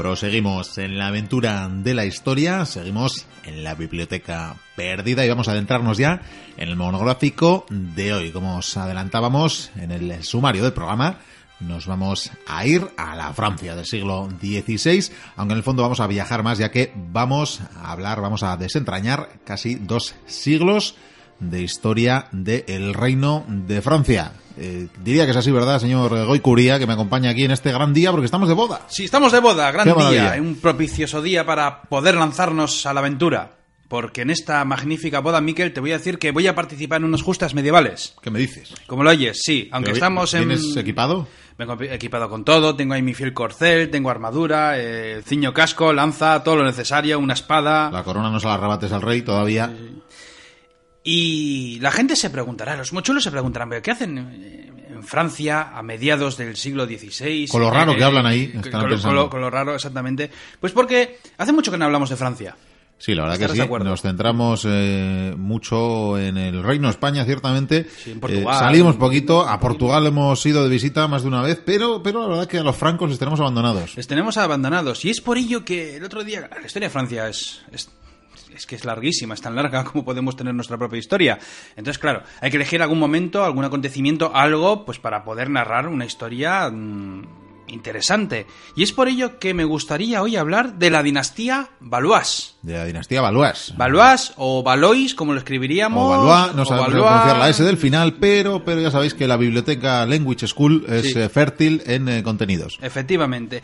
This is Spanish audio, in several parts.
Proseguimos en la aventura de la historia, seguimos en la biblioteca perdida y vamos a adentrarnos ya en el monográfico de hoy. Como os adelantábamos en el sumario del programa, nos vamos a ir a la Francia del siglo XVI, aunque en el fondo vamos a viajar más ya que vamos a hablar, vamos a desentrañar casi dos siglos de historia del Reino de Francia. Eh, diría que es así, ¿verdad, señor Goicuría, que me acompaña aquí en este gran día porque estamos de boda? Sí, estamos de boda, gran día, un propicioso día para poder lanzarnos a la aventura. Porque en esta magnífica boda, Miquel, te voy a decir que voy a participar en unas justas medievales. ¿Qué me dices? Como lo oyes, sí, aunque estamos en... ¿Tienes equipado? Vengo equipado con todo, tengo ahí mi fiel corcel, tengo armadura, eh, ciño casco, lanza, todo lo necesario, una espada. La corona no se la arrebates al rey todavía. Y la gente se preguntará, los mochuelos se preguntarán, ¿pero qué hacen eh, en Francia a mediados del siglo XVI? Con lo raro que hablan ahí, con- lo- pensando. con lo, con lo raro, exactamente. Pues porque hace mucho que no hablamos de Francia. Sí, la verdad que ¿Estarás sí. Nos centramos eh, mucho en el Reino de España, ciertamente. Sí, en Portugal. Eh, salimos poquito. A Portugal hemos ido de visita más de una vez, pero, pero la verdad que a los francos les tenemos abandonados. Les tenemos abandonados. Y es por ello que el otro día, la historia de Francia es, es, es que es larguísima, es tan larga como podemos tener nuestra propia historia. Entonces, claro, hay que elegir algún momento, algún acontecimiento, algo, pues para poder narrar una historia mm, interesante. Y es por ello que me gustaría hoy hablar de la dinastía Valois. De la dinastía Valois. Valois o Valois, como lo escribiríamos. O Valois, no sabemos Valois. pronunciar la S del final, pero, pero ya sabéis que la biblioteca Language School es Sí. eh, fértil en eh, contenidos. Efectivamente.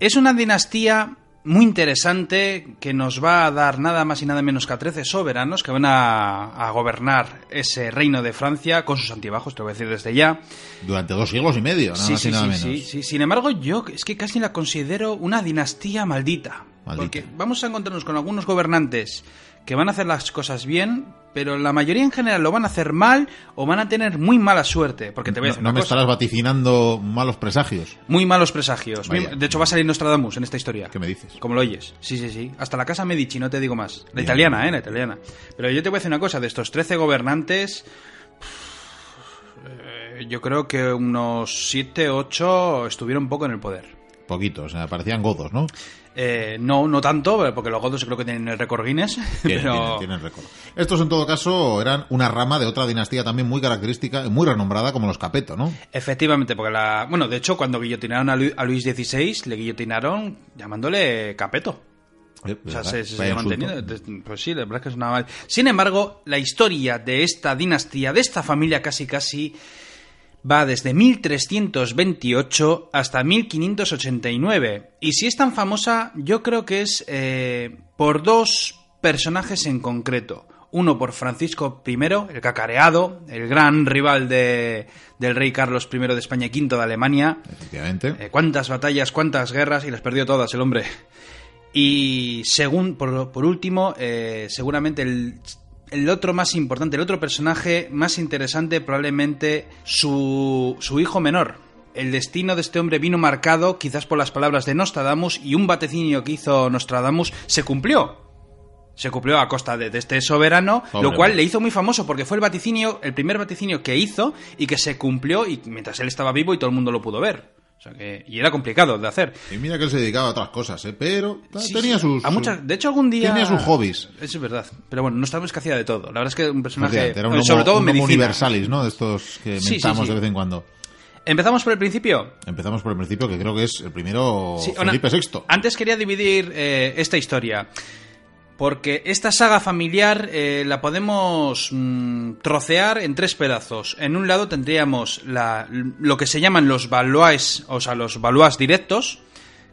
Es una dinastía muy interesante que nos va a dar nada más y nada menos que a 13 soberanos que van a, a gobernar ese reino de Francia con sus antibajos, te lo voy a decir desde ya. Durante dos siglos y medio, nada Sí, más y sí, nada sí, menos. sí, sí. Sin embargo, yo es que casi la considero una dinastía maldita. Maldita. Porque vamos a encontrarnos con algunos gobernantes que van a hacer las cosas bien, pero la mayoría en general lo van a hacer mal o van a tener muy mala suerte. Porque te voy a No, decir no una me cosa. estarás vaticinando malos presagios. Muy malos presagios. Vaya. de hecho, va a salir Nostradamus en esta historia. ¿Qué me dices? Como lo oyes. Sí, sí, sí. Hasta la casa Medici, no te digo más. La Bien. italiana, ¿eh? La italiana. Pero yo te voy a decir una cosa. De estos 13 gobernantes, eh, yo creo que unos 7, 8 estuvieron poco en el poder. Poquitos, sea, parecían godos, ¿no? Eh, no, no tanto, porque los godos creo que tienen el récord Guinness. Tienen, pero... tienen, tienen récord. Estos, en todo caso, eran una rama de otra dinastía también muy característica y muy renombrada como los Capeto, ¿no? Efectivamente, porque la... Bueno, de hecho, cuando guillotinaron a, Lu- a Luis XVI, le guillotinaron llamándole Capeto. Eh, O sea, se, se manteniendo. Pues sí, la verdad es que es una. Sin embargo, la historia de esta dinastía, de esta familia casi casi, va desde 1328 hasta 1589. Y si es tan famosa, yo creo que es eh, por dos personajes en concreto. Uno por Francisco I, el cacareado, el gran rival de- del rey Carlos I de España y V de Alemania, Efectivamente. eh, cuántas batallas, cuántas guerras y las perdió todas el hombre. Y según, por, por último, eh, seguramente el, el otro más importante, el otro personaje más interesante, probablemente su, su hijo menor. El destino de este hombre vino marcado quizás por las palabras de Nostradamus y un vaticinio que hizo Nostradamus se cumplió. Se cumplió a costa de, de este soberano, lo cual le hizo muy famoso porque fue el vaticinio, el primer vaticinio que hizo y que se cumplió y mientras él estaba vivo y todo el mundo lo pudo ver. O sea que, y era complicado de hacer. Y mira que él se dedicaba a otras cosas, ¿eh? Pero Sí, tenía sus... a muchas, de hecho, algún día. Tenía sus hobbies. Es verdad. Pero bueno, no que hacía de todo. La verdad es que un personaje. Era un homo, sobre todo un homo universalis, ¿no? De estos que Sí, mentamos sí. de vez en cuando. Empezamos por el principio. Empezamos por el principio, que creo que es el primero Felipe VI. Antes quería dividir eh, esta historia. Porque esta saga familiar eh, la podemos mm, trocear en tres pedazos. En un lado tendríamos lo que se llaman los Valois, o sea, los Valois directos,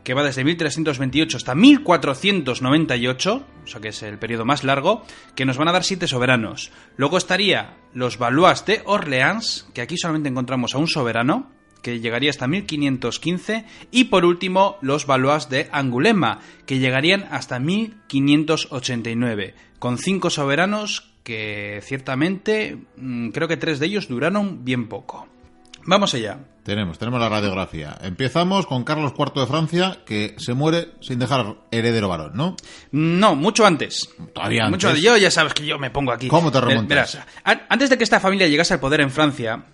que va desde 1328 hasta 1498, o sea que es el periodo más largo, que nos van a dar siete soberanos. Luego estaría los Valois de Orleans, que aquí solamente encontramos a un soberano, que llegaría hasta 1515, y por último los Valois de Angulema, que llegarían hasta 1589, con cinco soberanos que ciertamente mm, creo que tres de ellos duraron bien poco. Vamos allá. Tenemos, tenemos la radiografía. Empezamos con Carlos IV de Francia, que se muere sin dejar heredero varón, ¿no? No, mucho antes. Todavía Mucho antes. Yo ya sabes que yo me pongo aquí. ¿Cómo te remontas? verás, antes de que esta familia llegase al poder en Francia,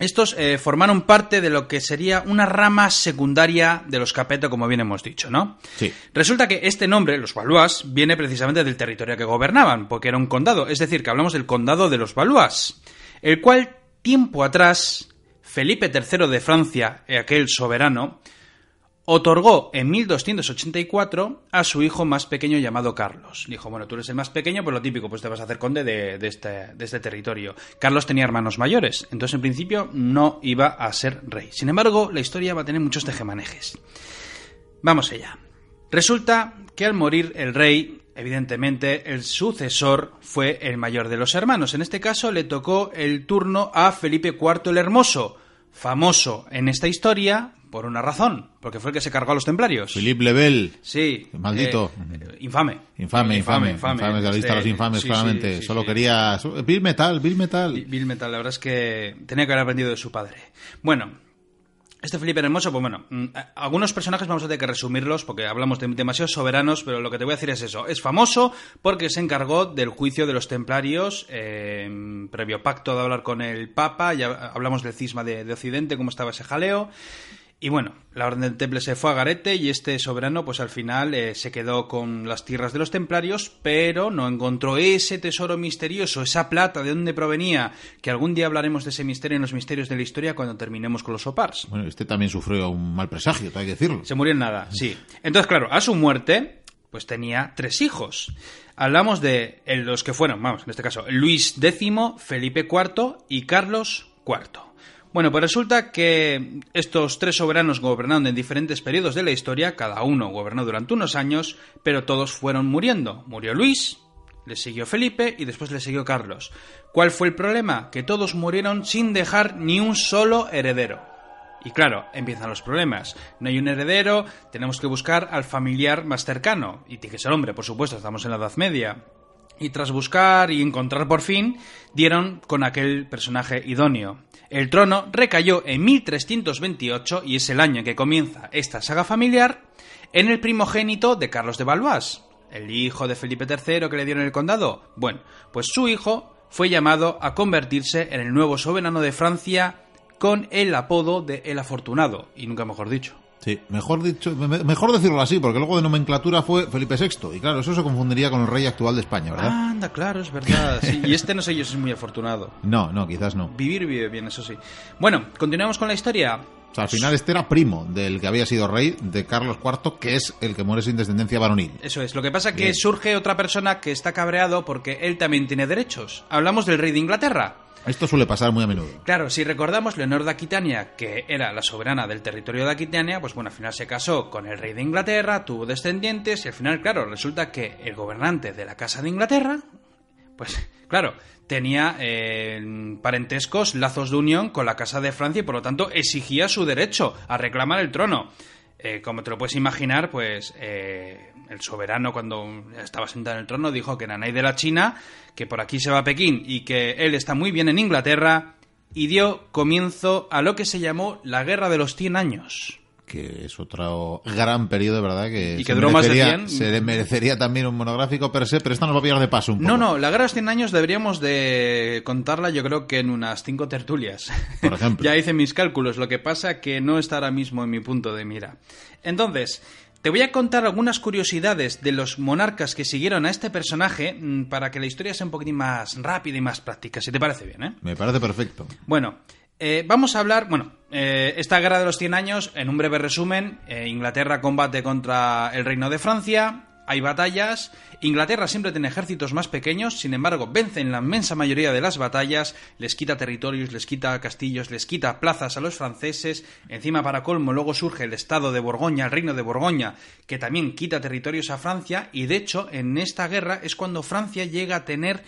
Estos eh, formaron parte de lo que sería una rama secundaria de los Capeto, como bien hemos dicho, ¿no? Sí. Resulta que este nombre, los Valois, viene precisamente del territorio que gobernaban, porque era un condado, es decir, que hablamos del condado de los Valois, el cual tiempo atrás Felipe III de Francia, aquel soberano, otorgó en 1284 a su hijo más pequeño llamado Carlos. Dijo, bueno, tú eres el más pequeño, pues lo típico, pues te vas a hacer conde de, este, de este territorio. Carlos tenía hermanos mayores, entonces en principio no iba a ser rey. Sin embargo, la historia va a tener muchos tejemanejes. Vamos allá. Resulta que al morir el rey, evidentemente el sucesor fue el mayor de los hermanos. En este caso le tocó el turno a Felipe IV el Hermoso, famoso en esta historia por una razón, porque fue el que se cargó a los templarios. Philippe Lebel. Sí. Maldito. eh, infame. Infame, infame, infame, de la lista de los Este, infames, sí, claramente. sí, sí, Solo quería... Bill Metal, Bill Metal. Bill Metal, la verdad es que tenía que haber aprendido de su padre. Bueno, este Felipe Hermoso, pues bueno, mm, algunos personajes vamos a tener que resumirlos porque hablamos de demasiados soberanos, pero lo que te voy a decir es eso. Es famoso porque se encargó del juicio de los templarios, eh, previo pacto de hablar con el Papa, ya hablamos del cisma de, de Occidente, cómo estaba ese jaleo. Y bueno, la Orden del Temple se fue a Garete y este soberano, pues al final eh, se quedó con las tierras de los templarios, pero no encontró ese tesoro misterioso, esa plata, de dónde provenía, que algún día hablaremos de ese misterio en los misterios de la historia cuando terminemos con los Opars. Bueno, este también sufrió un mal presagio, hay que decirlo. Se murió en nada, sí. Entonces, claro, a su muerte, pues tenía tres hijos. Hablamos de eh, los que fueron, vamos, en este caso, Luis X, Felipe IV y Carlos IV. Bueno, pues resulta que estos tres soberanos gobernaron en diferentes periodos de la historia, cada uno gobernó durante unos años, pero todos fueron muriendo. Murió Luis, le siguió Felipe y después le siguió Carlos. ¿Cuál fue el problema? Que todos murieron sin dejar ni un solo heredero. Y claro, empiezan los problemas. No hay un heredero, tenemos que buscar al familiar más cercano. Y tiene que hombre, por supuesto, estamos en la Edad Media. Y tras buscar y encontrar por fin, dieron con aquel personaje idóneo. El trono recayó en 1328, y es el año en que comienza esta saga familiar, en el primogénito de Carlos de Valois, el hijo de Felipe III que le dieron el condado. Bueno, pues su hijo fue llamado a convertirse en el nuevo soberano de Francia con el apodo de El Afortunado, y nunca mejor dicho. Sí, mejor dicho, me- mejor decirlo así, porque luego de nomenclatura fue Felipe VI. Y claro, eso se confundiría con el rey actual de España, ¿verdad? Anda, claro, es verdad. sí, y este no sé yo si es muy afortunado. No, no, quizás no. Vivir vive bien, eso sí. Bueno, continuamos con la historia. O sea, al final este era primo del que había sido rey de Carlos IV, que es el que muere sin descendencia varonil. Eso es. Lo que pasa que Bien. surge otra persona que está cabreado porque él también tiene derechos. Hablamos del rey de Inglaterra. Esto suele pasar muy a menudo. Claro, si recordamos, Leonor de Aquitania, que era la soberana del territorio de Aquitania, pues bueno, al final se casó con el rey de Inglaterra, tuvo descendientes y al final, claro, resulta que el gobernante de la casa de Inglaterra, pues claro, tenía eh, parentescos, lazos de unión con la casa de Francia y por lo tanto exigía su derecho a reclamar el trono. Eh, como te lo puedes imaginar, pues eh, el soberano cuando estaba sentado en el trono dijo que Nanay de la China, que por aquí se va a Pekín y que él está muy bien en Inglaterra y dio comienzo a lo que se llamó la Guerra de los 100 años. Que es otro gran periodo, ¿verdad? Que, Y se que duró más de merecería- 100. Se le merecería también un monográfico per se, pero esta nos va a pillar de paso un poco. No, no, la Guerra de los 100 años deberíamos de contarla yo creo que en unas cinco tertulias. Por ejemplo. ya hice mis cálculos, lo que pasa que no está ahora mismo en mi punto de mira. Entonces, te voy a contar algunas curiosidades de los monarcas que siguieron a este personaje mm, para que la historia sea un poquitín más rápida y más práctica, si te parece bien, ¿eh? Me parece perfecto. Bueno, eh, vamos a hablar, bueno, eh, esta guerra de los 100 años, en un breve resumen, eh, Inglaterra combate contra el reino de Francia, hay batallas, Inglaterra siempre tiene ejércitos más pequeños, sin embargo, vence en la inmensa mayoría de las batallas, les quita territorios, les quita castillos, les quita plazas a los franceses, encima para colmo luego surge el estado de Borgoña, el reino de Borgoña, que también quita territorios a Francia, y de hecho, en esta guerra es cuando Francia llega a tener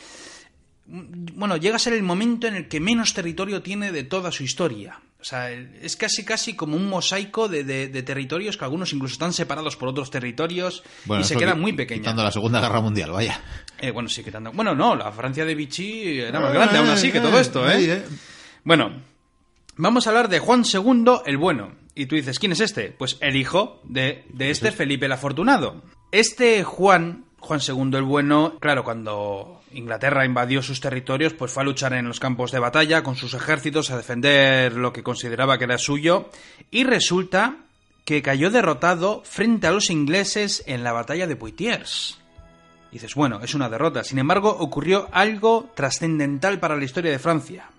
bueno, llega a ser el momento en el que menos territorio tiene de toda su historia. O sea, es casi casi como un mosaico de, de- de territorios que algunos incluso están separados por otros territorios y se eso queda qui- muy pequeña. Quitando la Segunda Guerra Mundial, vaya. Eh, bueno, sí, quitando. Bueno, no, la Francia de Vichy era más grande aún así que todo esto, Ahí, ¿eh? Bueno, vamos a hablar de Juan II el Bueno. Y tú dices, ¿quién es este? Pues el hijo de, de este Felipe el Afortunado. Este Juan, Juan II el Bueno, claro, cuando Inglaterra invadió sus territorios, pues fue a luchar en los campos de batalla con sus ejércitos a defender lo que consideraba que era suyo y resulta que cayó derrotado frente a los ingleses en la batalla de Poitiers. dices, bueno, es una derrota. Sin embargo, ocurrió algo trascendental para la historia de Francia.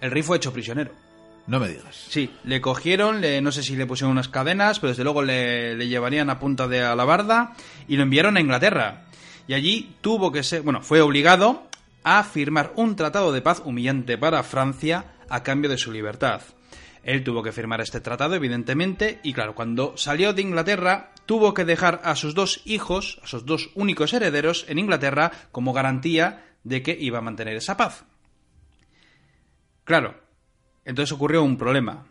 El rey fue hecho prisionero. No me digas. Sí, le cogieron, le, no sé si le pusieron unas cadenas, pero desde luego le, le llevarían a punta de alabarda y lo enviaron a Inglaterra. Y allí tuvo que ser, bueno, fue obligado a firmar un tratado de paz humillante para Francia a cambio de su libertad. Él tuvo que firmar este tratado, evidentemente, y claro, cuando salió de Inglaterra, tuvo que dejar a sus dos hijos, a sus dos únicos herederos en Inglaterra, como garantía de que iba a mantener esa paz. Claro, entonces ocurrió un problema.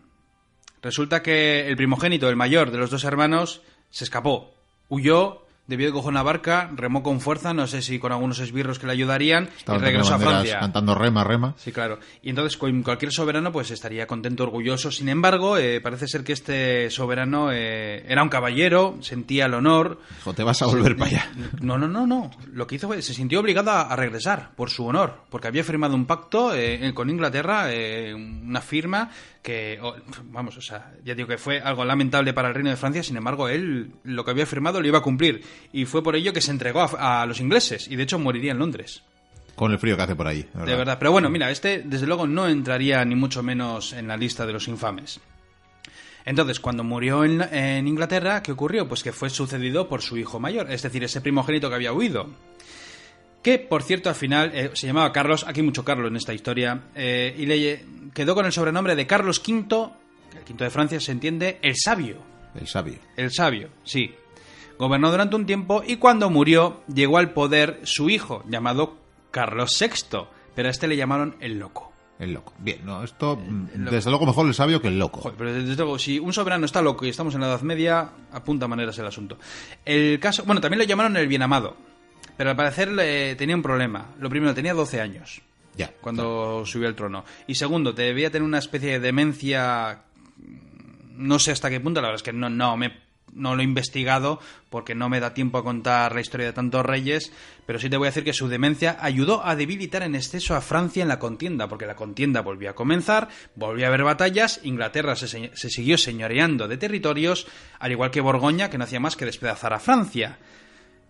Resulta que el primogénito, el mayor de los dos hermanos, se escapó, huyó debió de coger una barca, remó con fuerza, no sé si con algunos esbirros que le ayudarían, y regresó a Francia. Cantando rema, rema. Sí, claro. Y entonces con cualquier soberano pues estaría contento, orgulloso. Sin embargo, eh, parece ser que este soberano eh, era un caballero, sentía el honor. O te vas a volver para allá. No, no, no, no. Lo que hizo fue, se sintió obligado a, regresar por su honor, porque había firmado un pacto eh, con Inglaterra, una firma que, vamos, o sea, ya digo que fue algo lamentable para el reino de Francia, sin embargo, él lo que había firmado lo iba a cumplir. Y fue por ello que se entregó a, los ingleses, y de hecho moriría en Londres. Con el frío que hace por ahí. De verdad. Pero bueno, mira, este desde luego no entraría ni mucho menos en la lista de los infames. Entonces, cuando murió en, Inglaterra, ¿qué ocurrió? Pues que fue sucedido por su hijo mayor, es decir, ese primogénito que había huido que por cierto al final eh, se llamaba Carlos, aquí mucho Carlos en esta historia, eh, y le quedó con el sobrenombre de Carlos V, el quinto de Francia se entiende, el sabio. El sabio. El sabio, sí. Gobernó durante un tiempo y cuando murió llegó al poder su hijo, llamado Carlos VI, pero a este le llamaron el loco. El loco. Bien, no, esto mm, desde luego mejor el sabio que el loco. pero desde luego, si un soberano está loco y estamos en la Edad Media, apunta maneras el asunto. El caso, bueno, también le llamaron el bienamado. Pero al parecer tenía un problema. Lo primero, tenía 12 años. Ya. Cuando subió al trono. Y segundo, debía tener una especie de demencia. No sé hasta qué punto, la verdad es que no, no me no lo he investigado porque no me da tiempo a contar la historia de tantos reyes, pero sí te voy a decir que su demencia ayudó a debilitar en exceso a Francia en la contienda, porque la contienda volvió a comenzar, volvió a haber batallas, Inglaterra se, se siguió señoreando de territorios, al igual que Borgoña, que no hacía más que despedazar a Francia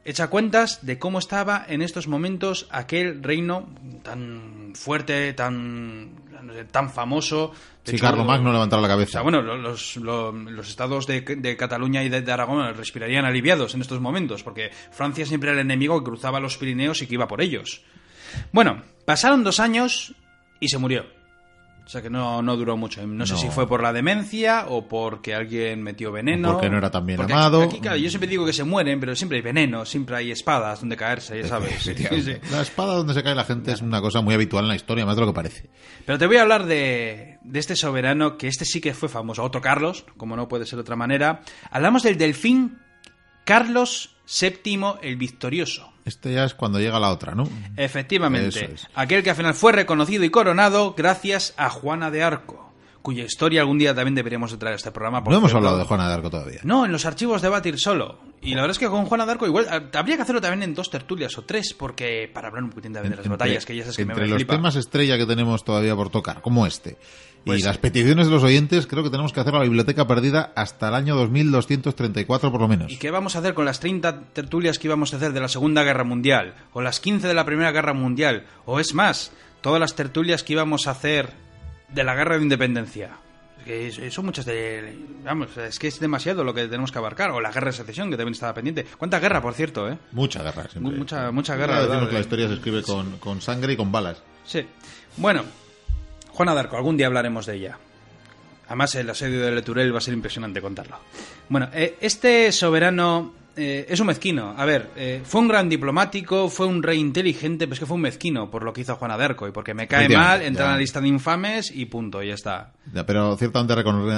echa cuentas de cómo estaba en estos momentos aquel reino tan fuerte, tan, tan famoso. De sí, Magno levantaba la cabeza. O sea, bueno, los, los, estados de, de, Cataluña y de, Aragón respirarían aliviados en estos momentos, porque Francia siempre era el enemigo que cruzaba los Pirineos y que iba por ellos. Bueno, pasaron dos años y se murió. O sea que no, no duró mucho. No, sé si fue por la demencia o porque alguien metió veneno. porque no era tan bien amado. yo siempre digo que se mueren, pero siempre hay veneno, siempre hay espadas donde caerse, ya sabes. La espada donde se cae la gente es una cosa muy habitual en la historia, más de lo que parece. Pero te voy a hablar de, de este soberano, que este sí que fue famoso, Otto Carlos, como no puede ser de otra manera. Hablamos del delfín Carlos VII el Victorioso. Este ya es cuando llega la otra, ¿no? Efectivamente. Aquel que al final fue reconocido y coronado gracias a Juana de Arco, cuya historia algún día también deberíamos traer a este programa. No hemos hablado de Juana de Arco todavía. No, en los archivos de Batir solo. Y la verdad es que con Juana de Arco igual habría que hacerlo también en dos tertulias o tres, porque para hablar un poquitín de las batallas, que ya sabes que entre los temas estrella que tenemos todavía por tocar, como este, y pues las peticiones de los oyentes, creo que tenemos que hacer la biblioteca perdida hasta el año 2234 por lo menos. ¿Y qué vamos a hacer con las 30 tertulias que íbamos a hacer de la Segunda Guerra Mundial? ¿O las 15 de la Primera Guerra Mundial? ¿O es más, todas las tertulias que íbamos a hacer de la Guerra de Independencia? que son muchas de vamos es que es demasiado lo que tenemos que abarcar o la guerra de secesión que también estaba pendiente. Cuánta guerra por cierto eh mucha guerra mucha mucha guerra decimos que la historia se escribe con, con sangre y con balas. Sí. Bueno Juana d'Arco algún día hablaremos de ella. Además el asedio de Leturel va a ser impresionante contarlo. Bueno eh, este soberano eh, es un mezquino. A ver, eh, fue un gran diplomático, fue un rey inteligente, pero es que fue un mezquino por lo que hizo Juana de Arco y porque me cae mal, entra en la lista de infames y punto, y ya está. pero ciertamente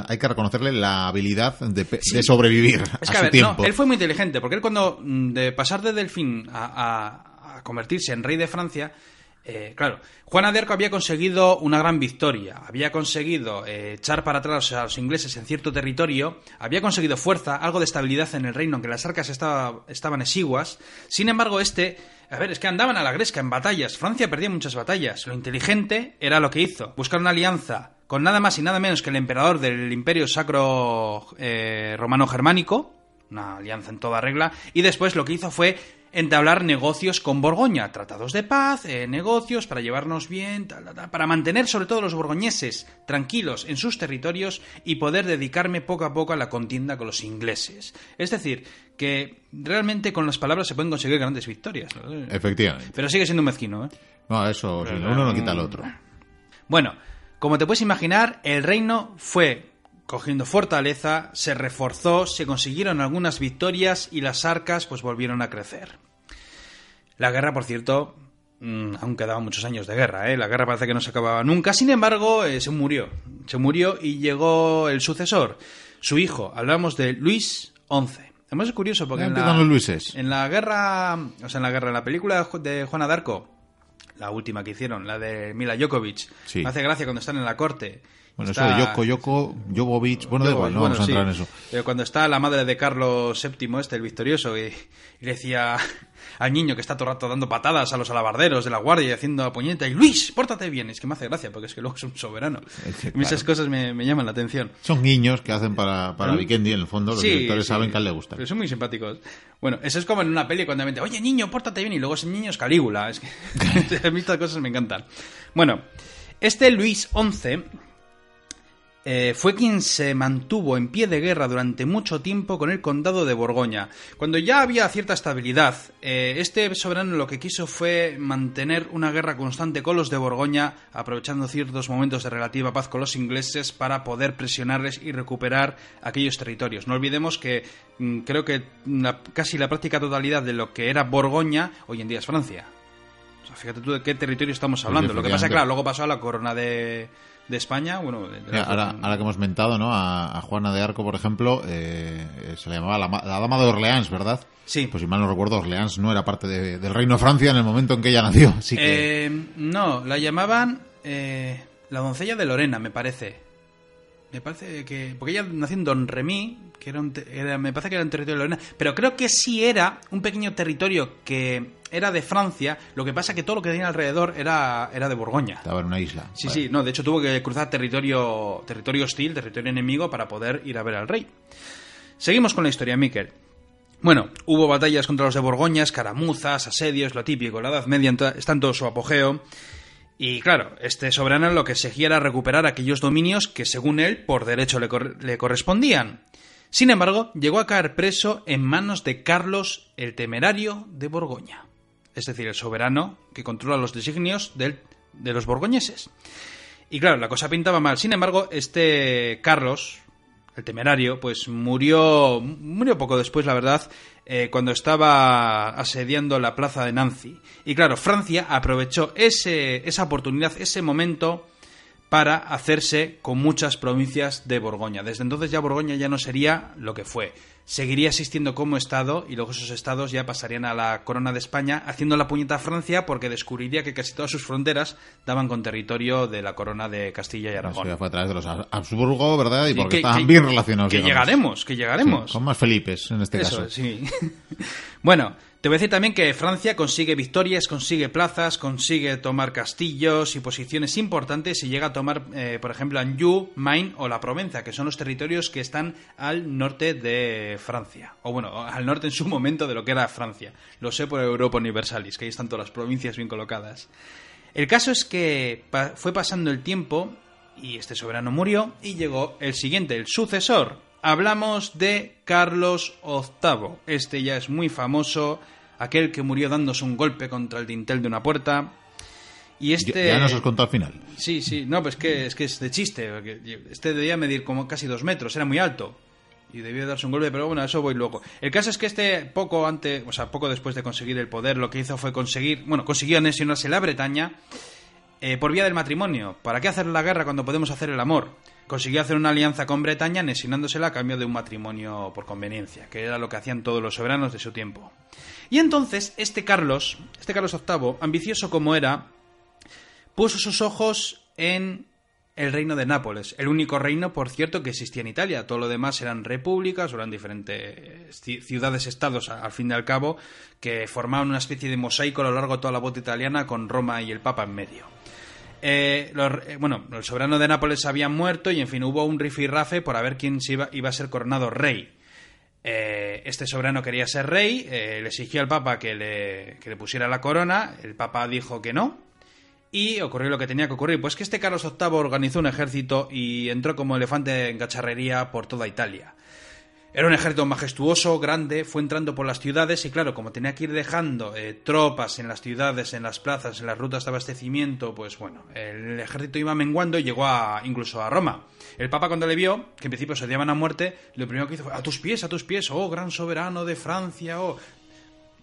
hay que reconocerle la habilidad de, sobrevivir es que, a, ver, tiempo. él fue muy inteligente, porque él cuando mm, de pasar de Delfín a, a convertirse en rey de Francia, Eh, claro, Juana de Arco había conseguido una gran victoria, había conseguido eh, echar para atrás a los ingleses en cierto territorio, había conseguido fuerza, algo de estabilidad en el reino, aunque las arcas estaba- estaban exiguas. Sin embargo, este, a ver, es que andaban a la gresca en batallas. Francia perdía muchas batallas. Lo inteligente era lo que hizo, buscar una alianza con nada más y nada menos que el emperador del Imperio Sacro eh, Romano Germánico, una alianza en toda regla, y después lo que hizo fue entablar negocios con Borgoña, tratados de paz, eh, negocios para llevarnos bien, tal, tal, tal, para mantener sobre todo los borgoñeses tranquilos en sus territorios y poder dedicarme poco a poco a la contienda con los ingleses. Es decir, que realmente con las palabras se pueden conseguir grandes victorias. ¿no? Efectivamente. Pero sigue siendo un mezquino, ¿eh? No, eso, si no, uno no quita al otro. Bueno, como te puedes imaginar, el reino fue cogiendo fortaleza, se reforzó, se consiguieron algunas victorias y las arcas pues volvieron a crecer. La guerra, por cierto, mm, aún quedaban muchos años de guerra, ¿eh? La guerra parece que no se acababa nunca. Sin embargo, eh, se murió. Se murió y llegó el sucesor, su hijo. Hablamos de Luis XI. Además es curioso porque en la, los Luises. en la guerra, o sea, en la guerra, en la película de Ju- de Juana d'Arco, la última que hicieron, la de Mila Jokovic, Sí. me hace gracia cuando están en la corte. Bueno, Está- eso de Yoko, Yoko, Jovovich, bueno, da igual, no bueno, vamos a sí. entrar en eso. Pero cuando está la madre de Carlos VII, este, el victorioso, y, y le decía al niño que está todo el rato dando patadas a los alabarderos de la guardia y haciendo la puñeta, y Luis, pórtate bien. Es que me hace gracia, porque es que luego es un soberano. que, Y Esas claro. cosas me, me llaman la atención. Son guiños que hacen para, para Vikendi, en el fondo, los Sí, directores sí, saben que a él le gusta. Pero son muy simpáticos. Bueno, eso es como en una peli cuando me oye niño, pórtate bien, y luego ese niño es Calígula. Es que a mí estas cosas me encantan. Bueno, este Luis XI eh, fue quien se mantuvo en pie de guerra durante mucho tiempo con el condado de Borgoña. Cuando ya había cierta estabilidad, eh, este soberano lo que quiso fue mantener una guerra constante con los de Borgoña, aprovechando ciertos momentos de relativa paz con los ingleses para poder presionarles y recuperar aquellos territorios. No olvidemos que mm, creo que la- casi la práctica totalidad de lo que era Borgoña hoy en día es Francia. O sea, fíjate tú de qué territorio estamos Pues hablando. lo que pasa es efectivamente. que, claro, luego pasó a la corona de, de España. Bueno, de- de ahora, ahora que hemos mentado ¿no? a, a Juana de Arco, por ejemplo, eh, eh, se le llamaba la, la Dama de Orleans, ¿verdad? Sí. Pues si mal no recuerdo, Orleans no era parte de- del Reino de Francia en el momento en que ella nació. Así que Eh, no, la llamaban eh, la doncella de Lorena, me parece. Me parece que. Porque ella nació en Don Remy, que era, un era- me parece que era un territorio de Lorena. Pero creo que sí era un pequeño territorio que era de Francia. Lo que pasa que todo lo que tenía alrededor era, era de Borgoña. estaba en una isla. Sí, Vale. sí, no, de hecho tuvo que cruzar territorio, territorio hostil, territorio enemigo para poder ir a ver al rey. Seguimos con la historia, Miquel. Bueno, hubo batallas contra los de Borgoña, escaramuzas, asedios, lo típico. La Edad Media está en todo su apogeo. Y claro, este soberano lo que seguía era recuperar aquellos dominios que, según él, por derecho le, cor- le correspondían. Sin embargo, llegó a caer preso en manos de Carlos el Temerario de Borgoña. Es decir, el soberano que controla los designios del- de los borgoñeses. Y claro, la cosa pintaba mal. Sin embargo, este Carlos, el temerario, pues murió, murió poco después, la verdad, eh, cuando estaba asediando la plaza de Nancy. Y claro, Francia aprovechó ese, esa oportunidad, ese momento, para hacerse con muchas provincias de Borgoña. Desde entonces ya Borgoña ya no sería lo que fue. Seguiría existiendo como estado y luego esos estados ya pasarían a la corona de España haciendo la puñeta a Francia porque descubriría que casi todas sus fronteras daban con territorio de la corona de Castilla y Eso Aragón. ya fue a través de los Hab- Habsburgo, ¿verdad? Y porque que- estaban que- bien relacionados. Que digamos. llegaremos, que llegaremos. Sí, con más Felipes, en este Eso, caso. sí. bueno, te voy a decir también que Francia consigue victorias, consigue plazas, consigue tomar castillos y posiciones importantes y llega a tomar, eh, por ejemplo, Anjou, Maine o la Provenza, que son los territorios que están al norte de Francia. O bueno, al norte en su momento de lo que era Francia. Lo sé por Europa Universalis, que ahí están todas las provincias bien colocadas. El caso es que fue pasando el tiempo y este soberano murió y llegó el siguiente, el sucesor. Hablamos de Carlos VIII. Este ya es muy famoso, aquel que murió dándose un golpe contra el dintel de una puerta. Y este Ya nos has contado al final. Sí, sí, no, pues que es que es de chiste. Este debía medir como casi dos metros, era muy alto. Y debía darse un golpe, pero bueno, a eso voy luego. El caso es que este, poco antes, o sea, poco después de conseguir el poder, lo que hizo fue conseguir, bueno, consiguió anexionarse la Bretaña eh, por vía del matrimonio. ¿Para qué hacer la guerra cuando podemos hacer el amor? Consiguió hacer una alianza con Bretaña anexionándosela a cambio de un matrimonio por conveniencia, que era lo que hacían todos los soberanos de su tiempo. Y entonces, este Carlos, este Carlos VIII, ambicioso como era, puso sus ojos en el reino de Nápoles, el único reino, por cierto, que existía en Italia. Todo lo demás eran repúblicas o eran diferentes ciudades-estados, al fin y al cabo, que formaban una especie de mosaico a lo largo de toda la bota italiana con Roma y el Papa en medio. Eh, eh, bueno, el soberano de Nápoles había muerto y, en fin, hubo un rifirrafe por ver quién iba, iba a ser coronado rey. Eh, este soberano quería ser rey, le exigió al Papa que le, que le pusiera la corona, el Papa dijo que no, y ocurrió lo que tenía que ocurrir, pues que este Carlos VIII organizó un ejército y entró como elefante en cacharrería por toda Italia. Era un ejército majestuoso, grande, fue entrando por las ciudades y claro, como tenía que ir dejando eh, tropas en las ciudades, en las plazas, en las rutas de abastecimiento, pues bueno, el ejército iba menguando y llegó a, incluso a Roma. El Papa cuando le vio, que en principio se odiaban a muerte, lo primero que hizo fue, a tus pies, a tus pies, oh gran soberano de Francia, oh...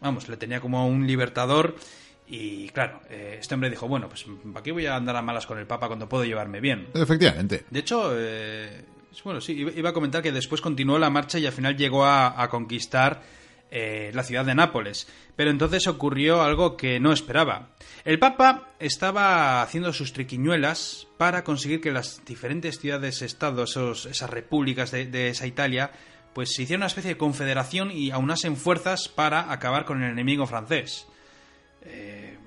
Vamos, le tenía como un libertador y claro, eh, este hombre dijo, bueno, pues ¿para qué voy a andar a malas con el Papa cuando puedo llevarme bien? Efectivamente. De hecho, eh, bueno, sí, iba a comentar que después continuó la marcha y al final llegó a, conquistar eh, la ciudad de Nápoles. Pero entonces ocurrió algo que no esperaba. El Papa estaba haciendo sus triquiñuelas para conseguir que las diferentes ciudades-estados, esas repúblicas de, de esa Italia, pues se hicieran una especie de confederación y aunasen fuerzas para acabar con el enemigo francés. Eh,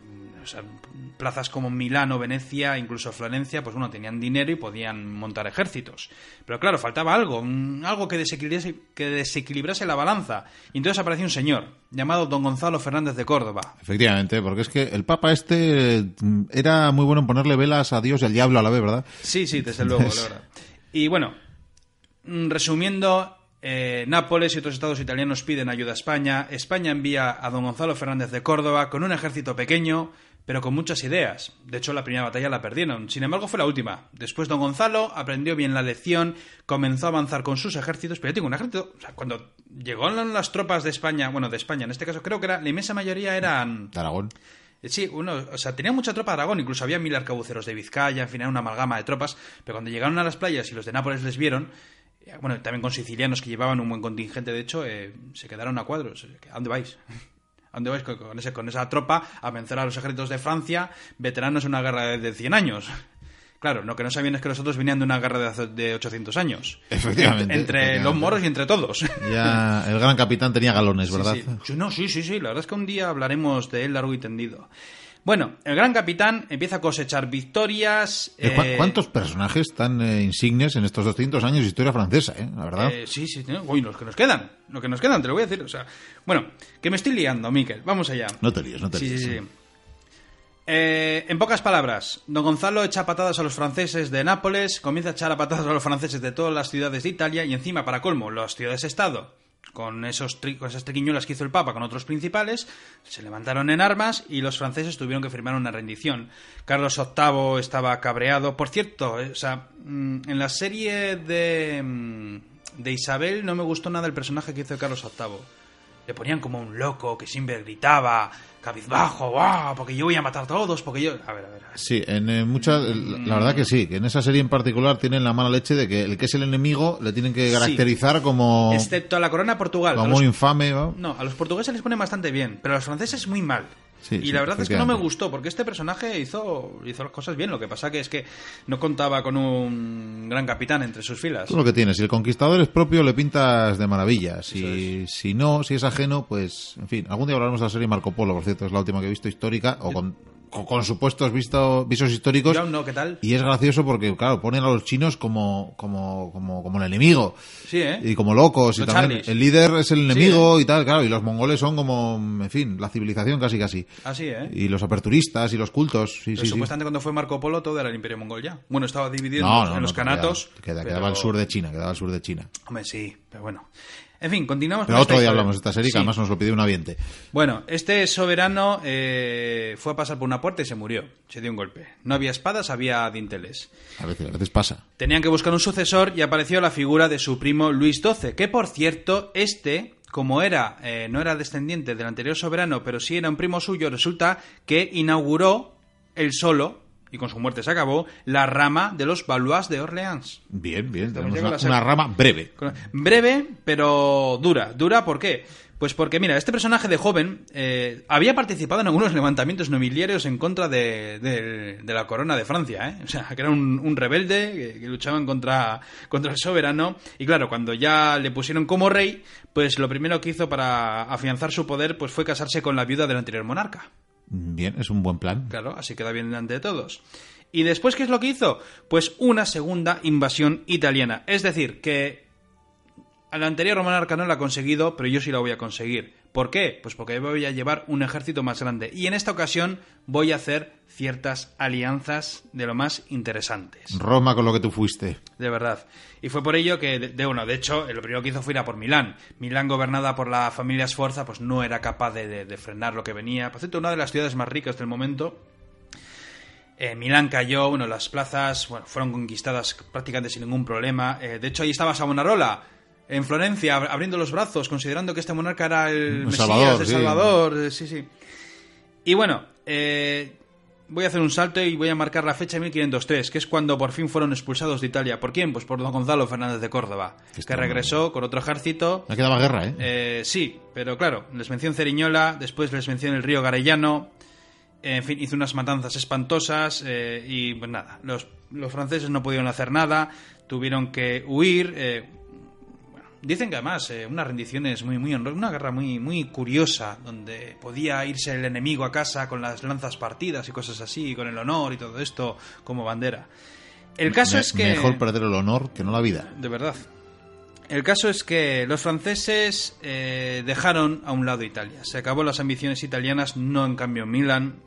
plazas como Milano, Venecia, incluso Florencia, pues bueno, tenían dinero y podían montar ejércitos. Pero claro, faltaba algo, algo que desequilibrase, que desequilibrase la balanza. Y entonces apareció un señor llamado don Gonzalo Fernández de Córdoba. Efectivamente, porque es que el Papa este mm, era muy bueno en ponerle velas a Dios y al diablo a la vez, ¿verdad? Sí, sí, desde luego, la verdad. Y bueno, mm, resumiendo, eh, Nápoles y otros estados italianos piden ayuda a España. España envía a don Gonzalo Fernández de Córdoba con un ejército pequeño, pero con muchas ideas. De hecho, la primera batalla la perdieron. Sin embargo, fue la última. Después, don Gonzalo aprendió bien la lección, comenzó a avanzar con sus ejércitos. Pero yo tengo un ejército. O sea, cuando llegaron las tropas de España, bueno, de España en este caso, creo que era, la inmensa mayoría eran. De Aragón. Eh, sí, uno, o sea, tenía mucha tropa de Aragón, incluso había mil arcabuceros de Vizcaya, en fin, era una amalgama de tropas, pero cuando llegaron a las playas y los de Nápoles les vieron, bueno, también con sicilianos que llevaban un buen contingente, de hecho, eh, se quedaron a cuadros. ¿A dónde vais? ¿A dónde vais con, ese, con esa tropa a vencer a los ejércitos de Francia, veteranos en una guerra de 100 años? Claro, lo que no sabían es que los otros venían de una guerra de, de 800 años. Efectivamente. Entre, los moros y entre todos. Ya el gran capitán tenía galones, ¿verdad? Sí, No, sí, sí, sí. La verdad es que un día hablaremos de él largo y tendido. Bueno, el gran capitán empieza a cosechar victorias. Eh, eh, ¿Cuántos personajes tan eh, insignes en estos 200 años de historia francesa, eh? La verdad. sí, sí, uy, los que nos quedan. Los que nos quedan, te lo voy a decir. O sea, bueno, que me estoy liando, Miquel. Vamos allá. No te líes, no te líes. Sí, sí, sí. en pocas palabras, don Gonzalo echa patadas a los franceses de Nápoles, comienza a echar a patadas a los franceses de todas las ciudades de Italia y encima, para colmo, las ciudades-estado con, esos con esas triquiñuelas que hizo el Papa con otros principales, se levantaron en armas y los franceses tuvieron que firmar una rendición. Carlos VIII estaba cabreado. Por cierto, eh, o sea, mm, en la serie de, mm, de Isabel no me gustó nada el personaje que hizo Carlos VIII. Le ponían como un loco que siempre gritaba, cabizbajo, ¡guau! Porque yo voy a matar a todos, porque yo... A ver, a ver. Sí, en eh, muchas... La verdad que sí, que en esa serie en particular tienen la mala leche de que el que es el enemigo le tienen que caracterizar como... Excepto a la corona de Portugal. Como un infame, ¿no? a los portugueses les pone bastante bien, pero a los franceses muy mal y la verdad es que no me gustó, porque este personaje hizo, hizo las cosas bien. Lo que pasa que es que no contaba con un gran capitán entre sus filas. lo que tienes. Si el conquistador es propio, le pintas de maravilla. Si, si no, si es ajeno, pues, en fin. Algún día hablaremos de la serie Marco Polo, por cierto, es la última que he visto histórica, o con con supuestos visto, visos históricos. ¿qué tal? Y es gracioso porque, claro, ponen a los chinos como, como, como, como el enemigo. Sí, ¿eh? Y como locos. y también el líder es el enemigo ¿eh? y tal, claro. Y los mongoles son como, en fin, la civilización casi casi. Así, ¿eh? Y los aperturistas y los cultos. Sí, sí, supuestamente cuando fue Marco Polo todo era el imperio mongol ya. Bueno, estaba dividido en los canatos. Quedaba, al sur de China, quedaba al sur de China. Hombre, sí, pero bueno. En fin, continuamos. Pero otro día hablamos de esta serie, que además nos lo pidió un aviente. Bueno, este soberano eh, fue a pasar por una puerta y se murió. Se dio un golpe. No había espadas, había dinteles. A veces, a veces pasa. Tenían que buscar un sucesor y apareció la figura de su primo Luis XII, que por cierto, este, como era, eh, no era descendiente del anterior soberano, pero sí era un primo suyo, resulta que inauguró el solo y con su muerte se acabó, la rama de los Valois de Orleans. Bien, bien, tenemos una, rama breve. Breve, pero dura. ¿Dura por qué? Pues porque, mira, este personaje de joven eh, había participado en algunos levantamientos nobiliarios en contra de, de- de la corona de Francia, ¿eh? O sea, que era un, un rebelde que, que luchaban contra, contra el soberano. Y claro, cuando ya le pusieron como rey, pues lo primero que hizo para afianzar su poder pues fue casarse con la viuda del anterior monarca. Bien, es un buen plan. Claro, así queda bien delante de todos. ¿Y después qué es lo que hizo? Pues una segunda invasión italiana. Es decir, que al anterior monarca no la ha conseguido, pero yo sí la voy a conseguir. ¿Por qué? Pues porque voy a llevar un ejército más grande. Y en esta ocasión voy a hacer ciertas alianzas de lo más interesantes. Roma con lo que tú fuiste. De verdad. Y fue por ello que, de, bueno, de hecho, lo primero que hizo fue ir a por Milán. Milán, gobernada por la familia Sforza, pues no era capaz de, de- de frenar lo que venía. Por cierto, una de las ciudades más ricas del momento. Eh, Milán cayó, bueno, las plazas bueno, fueron conquistadas prácticamente sin ningún problema. Eh, de hecho, ahí estaba Savonarola, en Florencia, ab- abriendo los brazos, considerando que este monarca era el El Mesías, Salvador, sí. Salvador. eh, sí, sí. Y bueno, eh, voy a hacer un salto y voy a marcar la fecha de 1503, que es cuando por fin fueron expulsados de Italia. ¿Por quién? Pues por don Gonzalo Fernández de Córdoba, que regresó con otro ejército. Me quedaba guerra, ¿eh? Eh, sí, pero claro, les venció en Ceriñola, después les venció en el río Garellano, en fin, hizo unas matanzas espantosas eh, y pues nada, los, los franceses no pudieron hacer nada, tuvieron que huir. eh, dicen que además eh, unas rendiciones muy, muy una guerra muy, muy curiosa, donde podía irse el enemigo a casa con las lanzas partidas y cosas así, con el honor y todo esto como bandera. El caso Me- es que... Mejor perder el honor que no la vida. De verdad. El caso es que los franceses eh, dejaron a un lado Italia. Se acabó las ambiciones italianas, no en cambio Milán.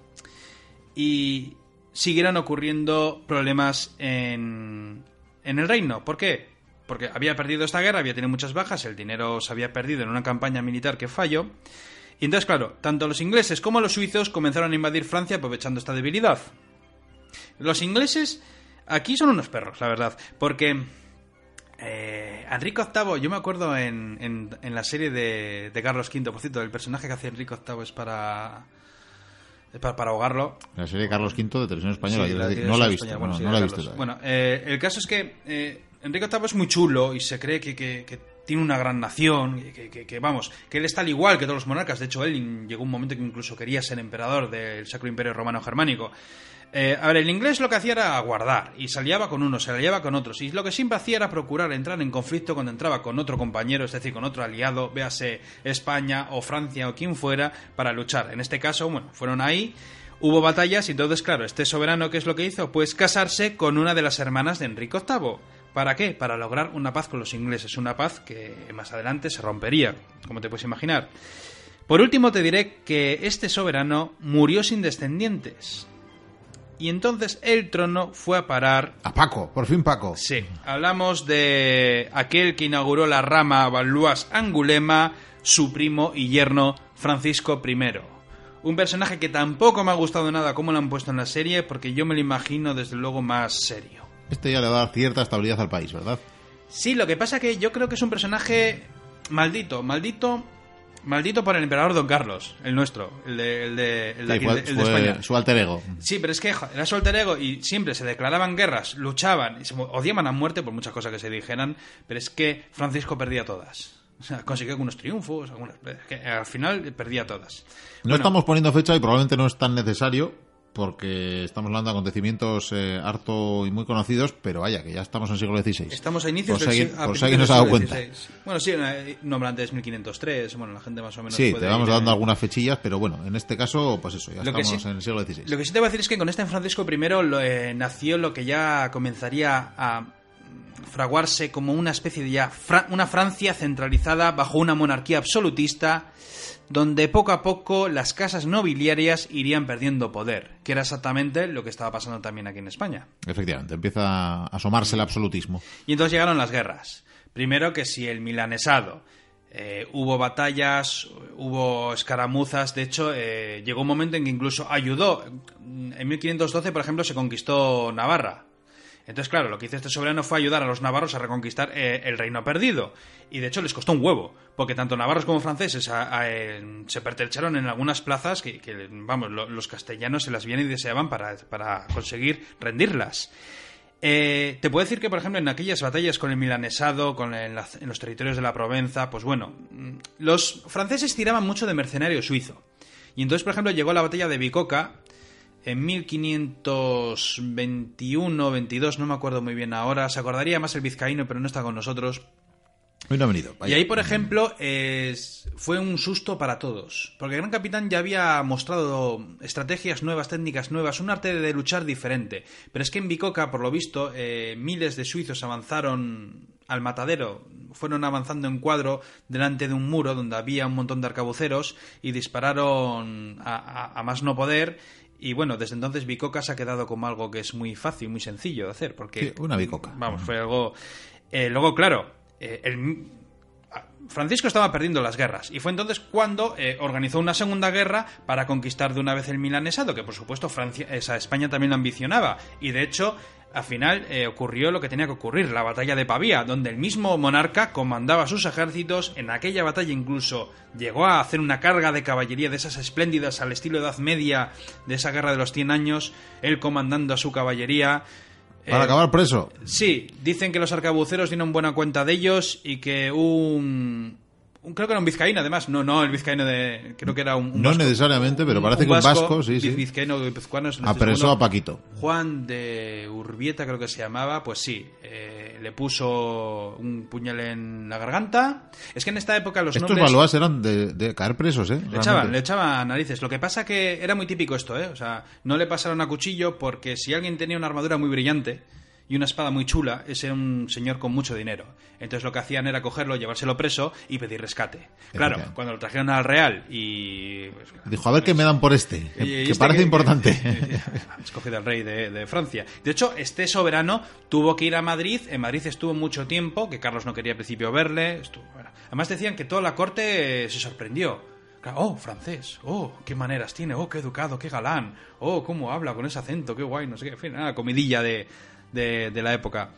Y siguieron ocurriendo problemas en, en el reino. ¿Por qué? Porque había perdido esta guerra, había tenido muchas bajas, el dinero se había perdido en una campaña militar que falló. Y entonces, claro, tanto los ingleses como los suizos comenzaron a invadir Francia aprovechando esta debilidad. Los ingleses aquí son unos perros, la verdad, porque eh, Enrique VIII, yo me acuerdo en, en- en la serie de, de Carlos V, por cierto, el personaje que hace Enrique VIII es para, es para, para ahogarlo. La serie de Carlos V de Televisión Española. Sí, la no la he España, visto. bueno, no, sí, no de la he visto. Bueno, eh, el caso es que eh, Enrique VIII es muy chulo y se cree que, que- tiene una gran nación, que, vamos, que él está al igual que todos los monarcas. De hecho, él llegó un momento que incluso quería ser emperador del Sacro Imperio Romano Germánico. Eh, a ver, el inglés lo que hacía era aguardar y se aliaba con unos, se aliaba con otros. Y lo que siempre hacía era procurar entrar en conflicto cuando entraba con otro compañero, es decir, con otro aliado, véase España o Francia o quien fuera, para luchar. En este caso, bueno, fueron ahí. Hubo batallas y entonces, claro, este soberano, ¿qué es lo que hizo? Pues casarse con una de las hermanas de Enrique VIII. ¿Para qué? Para lograr una paz con los ingleses. Una paz que más adelante se rompería, como te puedes imaginar. Por último, te diré que este soberano murió sin descendientes. Y entonces el trono fue a parar A Paco, por fin Paco. Sí, hablamos de aquel que inauguró la rama Valois Angulema, su primo y yerno Francisco I. Un personaje que tampoco me ha gustado nada como lo han puesto en la serie, porque yo me lo imagino desde luego más serio. Este ya le va a dar cierta estabilidad al país, ¿verdad? Sí, lo que pasa que yo creo que es un personaje maldito, maldito, maldito por el emperador Don Carlos, el nuestro, el de, el de, el de, Sí, aquí, fue, el de España. su alter ego. Sí, pero es que era su alter ego y siempre se declaraban guerras, luchaban y se odiaban a muerte por muchas cosas que se dijeran, pero es que Francisco perdía todas. O sea, consiguió algunos triunfos, algunas, es que al final perdía todas. No Bueno, estamos poniendo fecha y probablemente no es tan necesario porque estamos hablando de acontecimientos eh, harto y muy conocidos, pero vaya, que ya estamos en el siglo XVI. Estamos a inicios por del si sig- alguien- a por si principios alguien no se del ha dado siglo cuenta. XVI. Bueno, sí, nombre antes 1503, bueno, la gente más o menos Sí, puede te vamos ir, dando eh, algunas fechillas, pero bueno, en este caso, pues eso, ya Lo estamos sí- en el siglo XVI. Lo que sí te voy a decir es que con este Francisco I lo, eh, nació lo que ya comenzaría a fraguarse como una especie de ya fra- una Francia centralizada bajo una monarquía absolutista donde poco a poco las casas nobiliarias irían perdiendo poder, que era exactamente lo que estaba pasando también aquí en España. Efectivamente, empieza a asomarse el absolutismo. Y entonces llegaron las guerras. Primero que si el milanesado. eh, hubo batallas, hubo escaramuzas. De hecho, eh, llegó un momento en que incluso ayudó. En 1512, por ejemplo, se conquistó Navarra. Entonces, claro, lo que hizo este soberano fue ayudar a los navarros a reconquistar eh, el reino perdido. Y de hecho les costó un huevo, porque tanto navarros como franceses se pertrecharon en algunas plazas que, vamos, lo- los castellanos se las vieron y deseaban para, para conseguir rendirlas. Eh, te puedo decir que, por ejemplo, en aquellas batallas con el milanesado, con en, en los territorios de la Provenza, pues bueno, mm, los franceses tiraban mucho de mercenario suizo. Y entonces, por ejemplo, llegó la batalla de Bicoca en 1521-22, no me acuerdo muy bien ahora, se acordaría más el vizcaíno, pero no está con nosotros. Hoy no ha venido. Y ahí, por ejemplo, es- fue un susto para todos. Porque el Gran Capitán ya había mostrado estrategias nuevas, técnicas nuevas, un arte de luchar diferente. Pero es que en Bicoca, por lo visto, eh, miles de suizos avanzaron al matadero. Fueron avanzando en cuadro delante de un muro donde había un montón de arcabuceros y dispararon a, a- a más no poder. Y bueno, desde entonces Bicoca se ha quedado como algo que es muy fácil, muy sencillo de hacer. Porque, Sí, una bicoca. Vamos, fue algo. eh, luego, claro, eh, el- Francisco estaba perdiendo las guerras y fue entonces cuando eh, organizó una segunda guerra para conquistar de una vez el milanesado, que por supuesto Francia, esa España también lo ambicionaba. Y de hecho, al final eh, ocurrió lo que tenía que ocurrir, la batalla de Pavía, donde el mismo monarca comandaba sus ejércitos. En aquella batalla incluso llegó a hacer una carga de caballería de esas espléndidas al estilo Edad Media de esa guerra de los 100 años, él comandando a su caballería. Para Eh, acabar preso. Sí, dicen que los arcabuceros dieron buena cuenta de ellos y que un, un- creo que era un vizcaíno además, no, no, el vizcaíno de creo que era un, un No vasco. necesariamente, pero parece que un vasco, sí, sí. Vizcaíno, guipuzcoano, no Apresó a Paquito. Juan de Urbieta creo que se llamaba, pues sí, eh, le puso un puñal en la garganta. Es que en esta época los Estos Valois eran de, de caer presos, ¿eh? le echaban, le echaban narices. Lo que pasa que era muy típico esto, ¿eh? O sea, no le pasaron a cuchillo porque si alguien tenía una armadura muy brillante y una espada muy chula, ese era un señor con mucho dinero. Entonces lo que hacían era cogerlo, llevárselo preso y pedir rescate. Claro, cuando lo trajeron al Real y... pues, Dijo, a ver qué me dan por este, que, y- y que este parece que- importante. que- escogido al rey de, de Francia. De hecho, este soberano tuvo que ir a Madrid. En Madrid estuvo mucho tiempo, que Carlos no quería al principio verle. estuvo- bueno. Además decían que toda la corte eh, se sorprendió. Oh, francés. Oh, qué maneras tiene. Oh, qué educado, qué galán. Oh, cómo habla con ese acento, qué guay, no sé qué. En fin, una comidilla de, de, la época.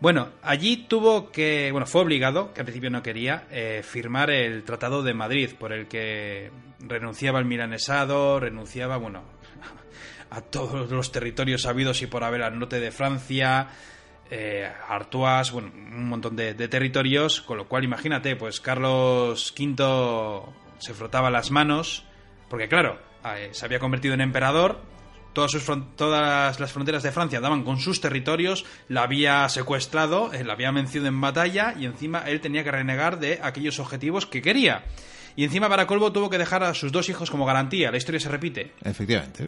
Bueno, allí tuvo que, bueno, fue obligado, que al principio no quería, eh, firmar el Tratado de Madrid, por el que renunciaba al milanesado, renunciaba, bueno, a todos los territorios habidos y por haber al norte de Francia, eh, Artois, bueno, un montón de, de territorios, con lo cual imagínate, pues Carlos V se frotaba las manos, porque claro, eh, se había convertido en emperador, todas, sus fron- todas las fronteras de Francia daban con sus territorios, la había secuestrado, eh, la había vencido en batalla y encima él tenía que renegar de aquellos objetivos que quería. Y encima para colmo tuvo que dejar a sus dos hijos como garantía, la historia se repite. Efectivamente.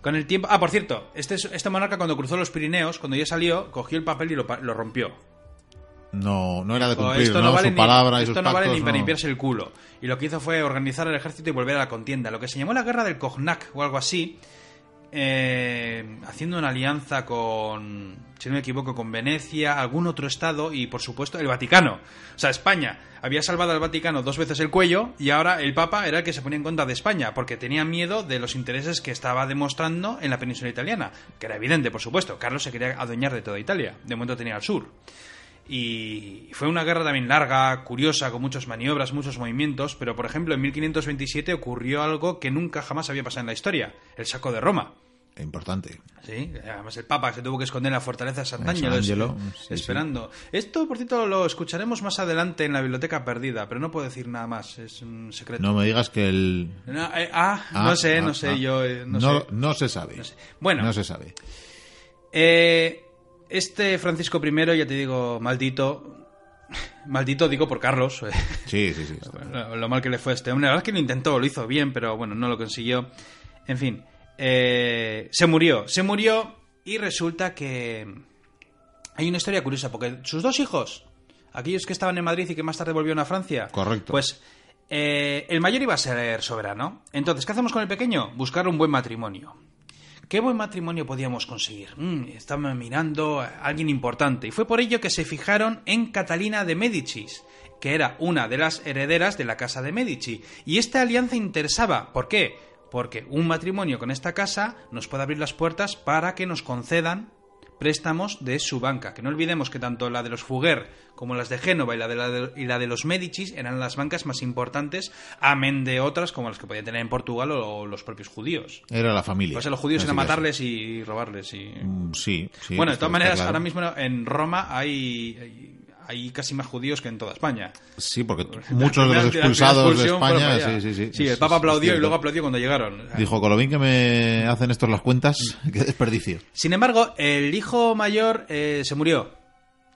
Con el tiempo. Ah, por cierto, este, este monarca cuando cruzó los Pirineos, cuando ya salió, cogió el papel y lo, lo rompió. No, no era de cumplir, esto ¿no? no vale Su ni, palabra y esto sus no vale pactos, ni para no. limpiarse el culo. Y lo que hizo fue organizar el ejército y volver a la contienda. Lo que se llamó la guerra del Cognac o algo así. Eh, haciendo una alianza con, si no me equivoco, con Venecia, algún otro estado y, por supuesto, el Vaticano. O sea, España había salvado al Vaticano dos veces el cuello y ahora el Papa era el que se ponía en contra de España porque tenía miedo de los intereses que estaba demostrando en la península italiana. Que era evidente, por supuesto. Carlos se quería adueñar de toda Italia. De momento tenía al sur. Y fue una guerra también larga, curiosa, con muchas maniobras, muchos movimientos, pero por ejemplo en 1527 ocurrió algo que nunca jamás había pasado en la historia, el saco de Roma. Importante. Sí, además el Papa se tuvo que esconder en la fortaleza de Sant'Angelo, Angelo, sí, sí. esperando. Esto, por cierto, lo escucharemos más adelante en la biblioteca perdida, pero no puedo decir nada más, es un secreto. No me digas que el... No, eh, ah, Ah, no sé, ah, no sé, ah. yo eh, no, no, sé. no se sabe. Sé. Bueno. No se sabe. Eh, este Francisco I, ya te digo, maldito. Maldito digo por Carlos. eh, Sí, sí, sí. lo, lo mal que le fue a este hombre. La verdad es que lo intentó, lo hizo bien, pero bueno, no lo consiguió. En fin, eh, se murió. Se murió y resulta que hay una historia curiosa, porque sus dos hijos, aquellos que estaban en Madrid y que más tarde volvieron a Francia, Correcto. pues eh, el mayor iba a ser soberano. Entonces, ¿qué hacemos con el pequeño? Buscar un buen matrimonio. ¿Qué buen matrimonio podíamos conseguir? Mm, mirando a alguien importante. Y fue por ello que se fijaron en Catalina de Médicis, que era una de las herederas de la casa de Medici. Y esta alianza interesaba. ¿Por qué? Porque un matrimonio con esta casa nos puede abrir las puertas para que nos concedan préstamos de su banca. Que no olvidemos que tanto la de los Fugger como las de Génova y la de, la de- y la de los Medicis eran las bancas más importantes, amén de otras como las que podía tener en Portugal o los propios judíos. Era la familia. Pues a los judíos era matarles y robarles. Y... Mm, Sí, sí. bueno, de todas maneras, claro. ahora mismo en Roma hay, hay, hay casi más judíos que en toda España. Sí, porque muchos de los expulsados de España, sí, sí, sí. Sí, el Papa aplaudió y luego aplaudió cuando llegaron. Dijo, con lo bien que me hacen estos las cuentas, qué desperdicio. Sin embargo, el hijo mayor eh, se murió.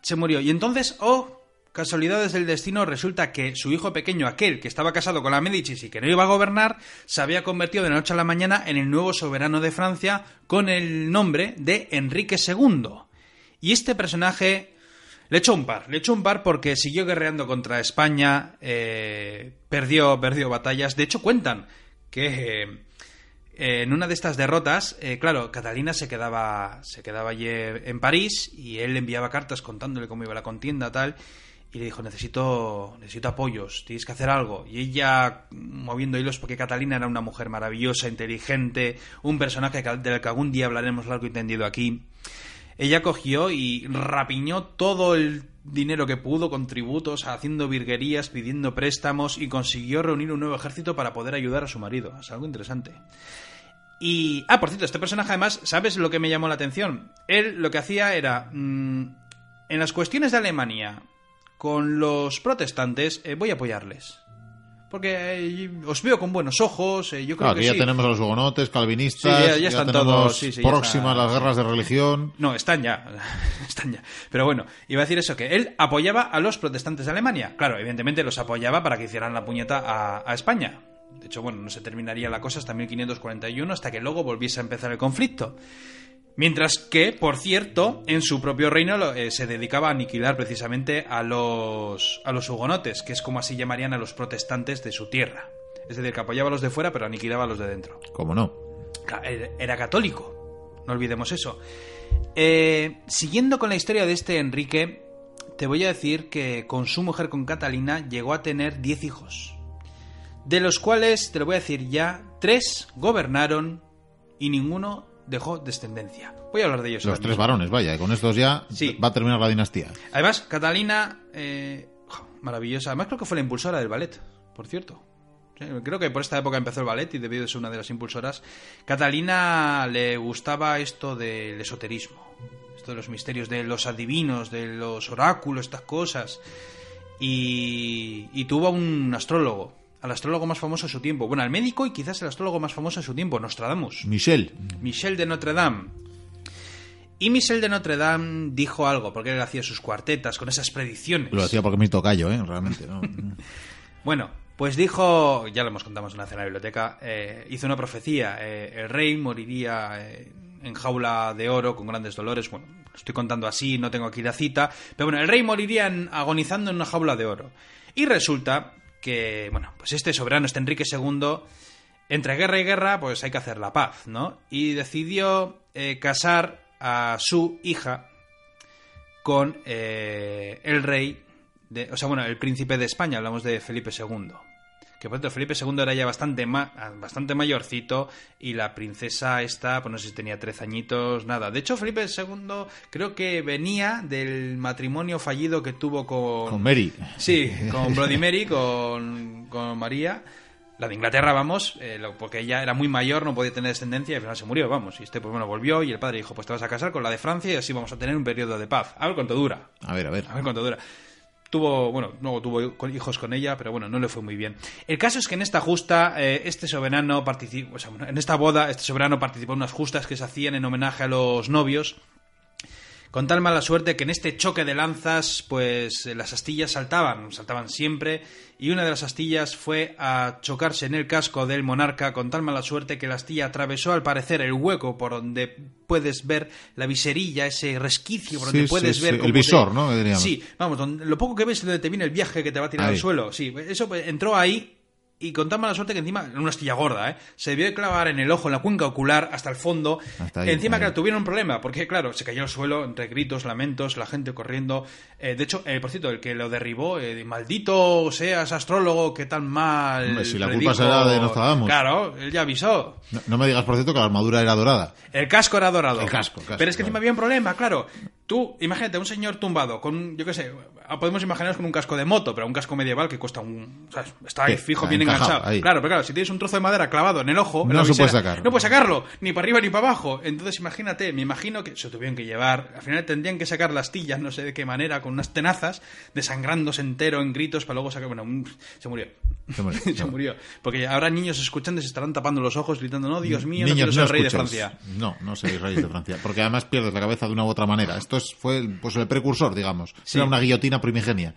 Se murió. Y entonces, oh, casualidades del destino, resulta que su hijo pequeño, aquel que estaba casado con la Medicis y que no iba a gobernar, se había convertido de la noche a la mañana en el nuevo soberano de Francia con el nombre de Enrique II. Y este personaje le echó un par, le echó un par porque siguió guerreando contra España, eh, perdió, perdió batallas. De hecho, cuentan que eh, en una de estas derrotas, eh, claro, Catalina se quedaba, se quedaba allí en París y él le enviaba cartas contándole cómo iba la contienda, tal. Y le dijo, necesito, necesito apoyos, tienes que hacer algo. Y ella, moviendo hilos, porque Catalina era una mujer maravillosa, inteligente, un personaje del que algún día hablaremos largo y tendido aquí. Ella cogió y rapiñó todo el dinero que pudo con tributos, haciendo virguerías, pidiendo préstamos y consiguió reunir un nuevo ejército para poder ayudar a su marido. Es algo interesante. Y... Ah, por cierto, este personaje además, ¿sabes lo que me llamó la atención? Él lo que hacía era... mm, en las cuestiones de Alemania, con los protestantes, eh, voy a apoyarles. Porque eh, os veo con buenos ojos, eh, yo creo Claro, que ya sí. tenemos a los hugonotes, calvinistas, Sí, ya- ya están todos, sí, próximas está. las guerras de religión. No, están ya. están ya. Pero bueno, iba a decir eso, que él apoyaba a los protestantes de Alemania. Claro, evidentemente los apoyaba para que hicieran la puñeta a, a España. De hecho, bueno, no se terminaría la cosa hasta 1541, hasta que luego volviese a empezar el conflicto. Mientras que, por cierto, en su propio reino eh, se dedicaba a aniquilar precisamente a los, a los hugonotes, que es como así llamarían a los protestantes de su tierra. Es decir, que apoyaba a los de fuera, pero aniquilaba a los de dentro. ¿Cómo no? Era católico, no olvidemos eso. Eh, siguiendo con la historia de este Enrique, te voy a decir que con su mujer, con Catalina, llegó a tener 10 hijos. De los cuales, te lo voy a decir ya, tres gobernaron y ninguno dejó descendencia. Voy a hablar de ellos. Los tres mismo. varones, vaya, y con estos ya Sí. va a terminar la dinastía. Además, Catalina, eh, maravillosa. Además, creo que fue la impulsora del ballet, por cierto. Creo que por esta época empezó el ballet y debió de ser una de las impulsoras. Catalina le gustaba esto del esoterismo, esto de los misterios de los adivinos, de los oráculos, estas cosas. Y, y tuvo a un astrólogo, al astrólogo más famoso de su tiempo. Bueno, al médico y quizás el astrólogo más famoso de su tiempo, Nostradamus. Michel, Michel de Notre Dame. Y Michel de Notre Dame dijo algo, porque él hacía sus cuartetas con esas predicciones. lo hacía porque me tocayo, ¿eh? Realmente, ¿no? Bueno, pues dijo, ya lo hemos contado en una cena de la biblioteca, eh, hizo una profecía, eh, el rey moriría eh, en jaula de oro con grandes dolores, bueno, lo estoy contando así, no tengo aquí la cita, pero bueno, el rey moriría en- agonizando en una jaula de oro. Y resulta que, bueno, pues este soberano, este Enrique II, entre guerra y guerra, pues hay que hacer la paz, ¿no? Y decidió eh, casar a su hija con eh, el rey, de, o sea, bueno, el príncipe de España, hablamos de Felipe II. Que por cierto, Felipe II era ya bastante, ma- bastante mayorcito y la princesa esta, pues no sé si tenía 13 añitos, nada. De hecho, Felipe II creo que venía del matrimonio fallido que tuvo con... Con Mary. Sí, con Bloody Mary, con, con María. La de Inglaterra, vamos, eh, porque ella era muy mayor, no podía tener descendencia y al final se murió, vamos. Y este, pues bueno, volvió y el padre dijo, pues te vas a casar con la de Francia y así vamos a tener un periodo de paz. A ver cuánto dura. A ver, a ver. A ver cuánto dura. Tuvo, bueno, luego tuvo hijos con ella, pero bueno, no le fue muy bien. El caso es que en esta justa, eh, este soberano participó, o en esta boda, este soberano participó en unas justas que se hacían en homenaje a los novios. Con tal mala suerte que en este choque de lanzas, pues eh, las astillas saltaban, saltaban siempre, y una de las astillas fue a chocarse en el casco del monarca con tal mala suerte que la astilla atravesó al parecer el hueco por donde puedes ver la viserilla, ese resquicio por Sí, donde sí, puedes sí, ver el cómo visor, te- ¿no? Sí, vamos, lo poco que ves es donde te viene el viaje que te va a tirar Ahí. al suelo. Sí, eso pues, entró ahí y con tan mala suerte que encima, en una astilla gorda, ¿eh? Se debió de clavar en el ojo, en la cuenca ocular, hasta el fondo. Hasta ahí, encima, ahí. claro, tuvieron un problema, porque claro, se cayó al suelo entre gritos, lamentos, la gente corriendo. Eh, de hecho, eh, por cierto, el que lo derribó, eh, maldito seas astrólogo, qué tan mal. Hombre, si la predijo". culpa será de Nostradamus. Claro, él ya avisó. No, no me digas, por cierto, que la armadura era dorada. El casco era dorado. El casco, el casco, Pero es que claro. encima había un problema, claro. Tú, imagínate, un señor tumbado con, yo qué sé, podemos imaginarnos con un casco de moto, pero un casco medieval que cuesta un... o sea, está ahí fijo, bien enganchado. ahí. Claro, pero claro, si tienes un trozo de madera clavado en el ojo... en No se puede sacar. No puedes sacarlo, ni para arriba ni para abajo. Entonces imagínate, me imagino que se tuvieron que llevar... Al final tendrían que sacar las tillas, no sé de qué manera, con unas tenazas, desangrándose entero en gritos para luego sacar... Bueno, se murió. Se murió. se murió. Porque ahora niños escuchando y se estarán tapando los ojos gritando, no, Dios mío, no Niños, quiero ser rey de. Francia. No, no seréis reyes de Francia. Porque además pierdes la cabeza de una u otra manera. Esto es- fue el- pues el precursor, digamos. Sí. Era una guillotina primigenia.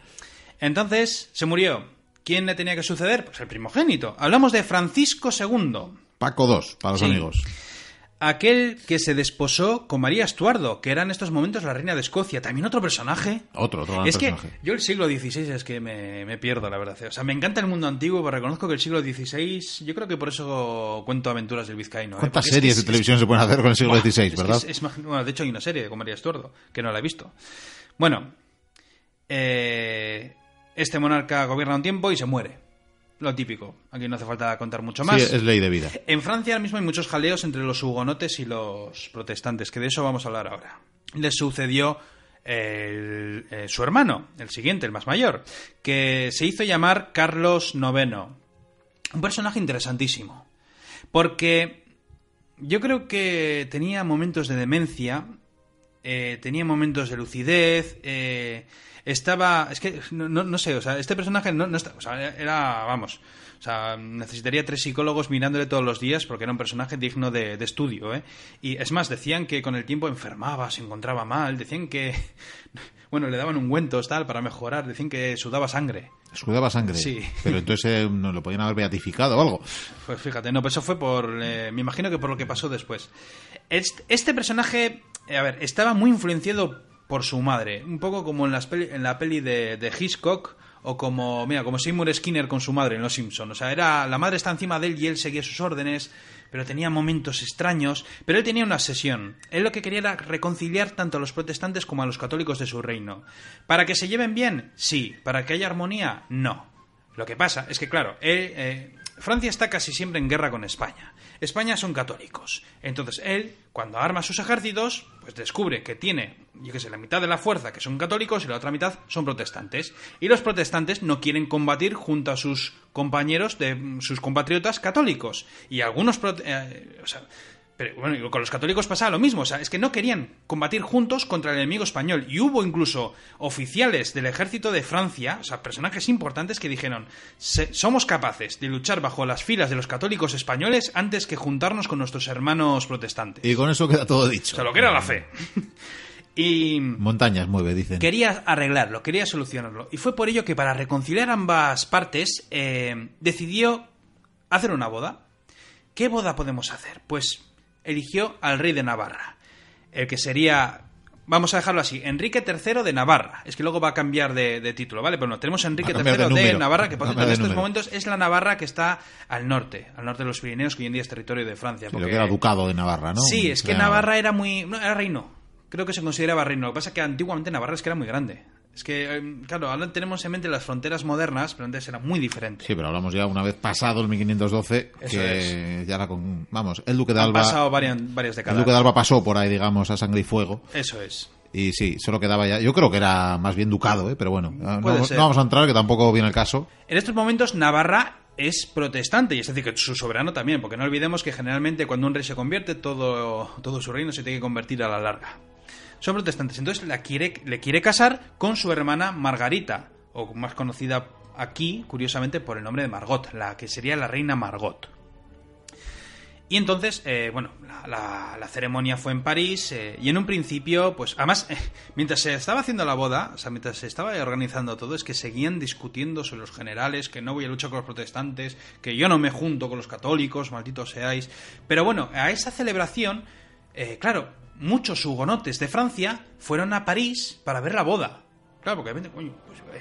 Entonces, se murió. ¿Quién le tenía que suceder? Pues el primogénito. Hablamos de Francisco II, Paco II, para los Sí. amigos. Aquel que se desposó con María Estuardo, que era en estos momentos la reina de Escocia. También otro personaje. Otro, otro gran es que personaje. yo el siglo XVI es que me, me pierdo, la verdad. O sea, me encanta el mundo antiguo, pero reconozco que el siglo XVI, yo creo que por eso cuento aventuras del Vizcaíno. ¿eh? ¿Cuántas Porque es que series es- de televisión se pueden hacer con el siglo XVI, que verdad? es- bueno, de hecho hay una serie con María Estuardo, que no la he visto. Bueno, eh, este monarca gobierna un tiempo y se muere. Lo típico. Aquí no hace falta contar mucho más. Sí, es ley de vida. En Francia ahora mismo hay muchos jaleos entre los hugonotes y los protestantes, que de eso vamos a hablar ahora. Le sucedió el- eh, su hermano, el siguiente, el más mayor, que se hizo llamar Carlos IX. Un personaje interesantísimo. Porque yo creo que tenía momentos de demencia, eh, tenía momentos de lucidez, eh, estaba... Es que no, no- no sé, o sea, este personaje no, no está... O sea, era, vamos... O sea, necesitaría tres psicólogos mirándole todos los días porque era un personaje digno de, de estudio, ¿eh? Y es más, decían que con el tiempo enfermaba, se encontraba mal, decían que... Bueno, le daban ungüentos, tal, para mejorar, decían que sudaba sangre. Sudaba sangre. Sí. Pero entonces eh, no lo podían haber beatificado o algo. Pues fíjate, no, pues eso fue por. eh, me imagino que por lo que pasó después. Este, este personaje, eh, a ver, estaba muy influenciado por su madre. Un poco como en, las peli- en la peli de, Hitchcock. O como, mira, como Seymour Skinner con su madre en Los Simpson. O sea, era. La madre está encima de él y él seguía sus órdenes. Pero tenía momentos extraños. Pero él tenía una obsesión. Él lo que quería era reconciliar tanto a los protestantes como a los católicos de su reino. ¿Para que se lleven bien? Sí. ¿Para que haya armonía? No. Lo que pasa es que, claro, él, eh, Francia está casi siempre en guerra con España. España son católicos. Entonces él, cuando arma sus ejércitos, pues descubre que tiene, yo qué sé, la mitad de la fuerza que son católicos y la otra mitad son protestantes. Y los protestantes no quieren combatir junto a sus compañeros de sus compatriotas católicos. Y algunos... eh, o sea, pero bueno, con los católicos pasaba lo mismo, o sea, es que no querían combatir juntos contra el enemigo español. Y hubo incluso oficiales del ejército de Francia, o sea, personajes importantes que dijeron, "Se- somos capaces de luchar bajo las filas de los católicos españoles antes que juntarnos con nuestros hermanos protestantes. Y con eso queda todo O dicho. sea, lo que era la fe. y Montañas mueve, dicen. quería arreglarlo, quería solucionarlo. Y fue por ello que para reconciliar ambas partes eh, decidió hacer una boda. ¿Qué boda podemos hacer? Pues eligió al rey de Navarra, el que sería, vamos a dejarlo así, Enrique III de Navarra. Es que luego va a cambiar de, de título, ¿vale? Pero no, tenemos a Enrique a III de. Navarra, que por cierto en estos número. momentos es la Navarra que está al norte, al norte de los Pirineos, que hoy en día es territorio de Francia. Porque- que era ducado de Navarra, ¿no? Sí, es que Era- Navarra era muy. No, era reino. Creo que se consideraba reino. Lo que pasa es que antiguamente Navarra es que era muy grande. Es que, eh, claro, ahora tenemos en mente las fronteras modernas, pero antes era muy diferente. Sí, pero hablamos ya una vez pasado el 1512, Eso que ya era con... Vamos, el duque de Han Alba... pasado varias, varias El décadas. duque de Alba pasó por ahí, digamos, a sangre y fuego. Eso es. Y sí, solo quedaba ya... Yo creo que era más bien ducado, ¿eh? Pero bueno, no, no vamos a entrar, que tampoco viene el caso. En estos momentos Navarra es protestante, y es decir, que su soberano también, porque no olvidemos que generalmente cuando un rey se convierte, todo, todo su reino se tiene que convertir a la larga. Son protestantes, entonces la quiere, le quiere casar con su hermana Margarita, o más conocida aquí, curiosamente, por el nombre de Margot, la que sería la reina Margot. Y entonces, eh, bueno, la, la- ceremonia fue en París eh, y en un principio, pues además, mientras se estaba haciendo la boda, o sea, mientras se estaba organizando todo, es que seguían discutiendo sobre los generales, que no voy a luchar con los protestantes, que yo no me junto con los católicos, malditos seáis. Pero bueno, a esa celebración, eh, claro, muchos hugonotes de Francia fueron a París para ver la boda. Claro, porque pues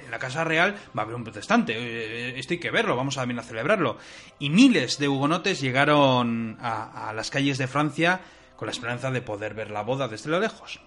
en la Casa Real va a haber un protestante. eh, Esto hay que verlo, vamos a también a celebrarlo. Y miles de hugonotes llegaron a, a las calles de Francia con la esperanza de poder ver la boda desde lo lejos.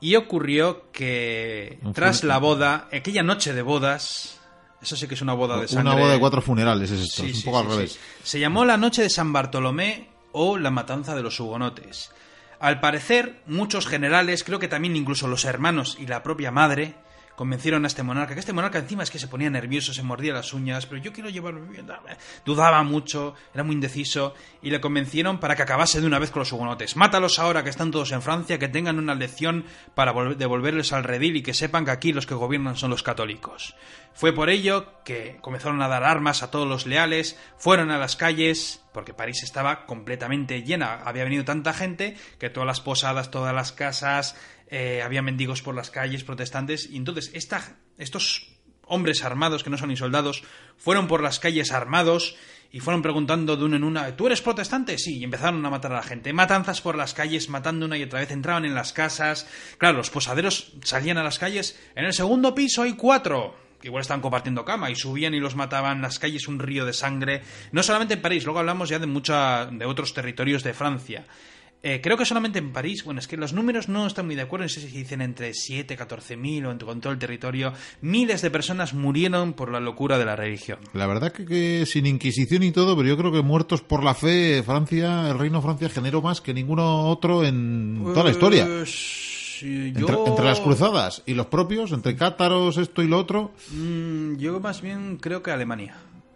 Y ocurrió que tras la boda, aquella noche de bodas, eso sí que es una boda de sangre. Una boda de cuatro funerales es esto, Sí, es un sí, poco sí, al revés. Se llamó la Noche de San Bartolomé o la Matanza de los Hugonotes. Al parecer, muchos generales, creo que también incluso los hermanos y la propia madre, convencieron a este monarca, que este monarca encima es que se ponía nervioso, se mordía las uñas, pero yo quiero dame. dudaba mucho, era muy indeciso, y le convencieron para que acabase de una vez con los hugonotes. Mátalos ahora que están todos en Francia, que tengan una lección para vol- devolverles al redil y que sepan que aquí los que gobiernan son los católicos. Fue por ello que comenzaron a dar armas a todos los leales, fueron a las calles, porque París estaba completamente llena, había venido tanta gente que todas las posadas, todas las casas, eh, había mendigos por las calles, protestantes, y entonces esta, estos hombres armados que no son ni soldados fueron por las calles armados y fueron preguntando de uno en una, ¿tú eres protestante? Sí, y empezaron a matar a la gente. Matanzas por las calles, matando una y otra vez, entraban en las casas. Claro, los posaderos salían a las calles. En el segundo piso hay cuatro que igual estaban compartiendo cama y subían y los mataban, las calles un río de sangre, no solamente en París, luego hablamos ya de mucha, de otros territorios de Francia. Eh, creo que solamente en París, bueno, es que los números no están muy de acuerdo, no sé si dicen entre 7, 14 mil o en con todo el territorio, miles de personas murieron por la locura de la religión. La verdad que, que sin Inquisición y todo, pero yo creo que muertos por la fe, Francia, el reino de Francia generó más que ninguno otro en toda la historia. Pues, Entre, las cruzadas y los propios, entre cátaros, esto y lo otro, Mm, yo más bien creo que Alemania.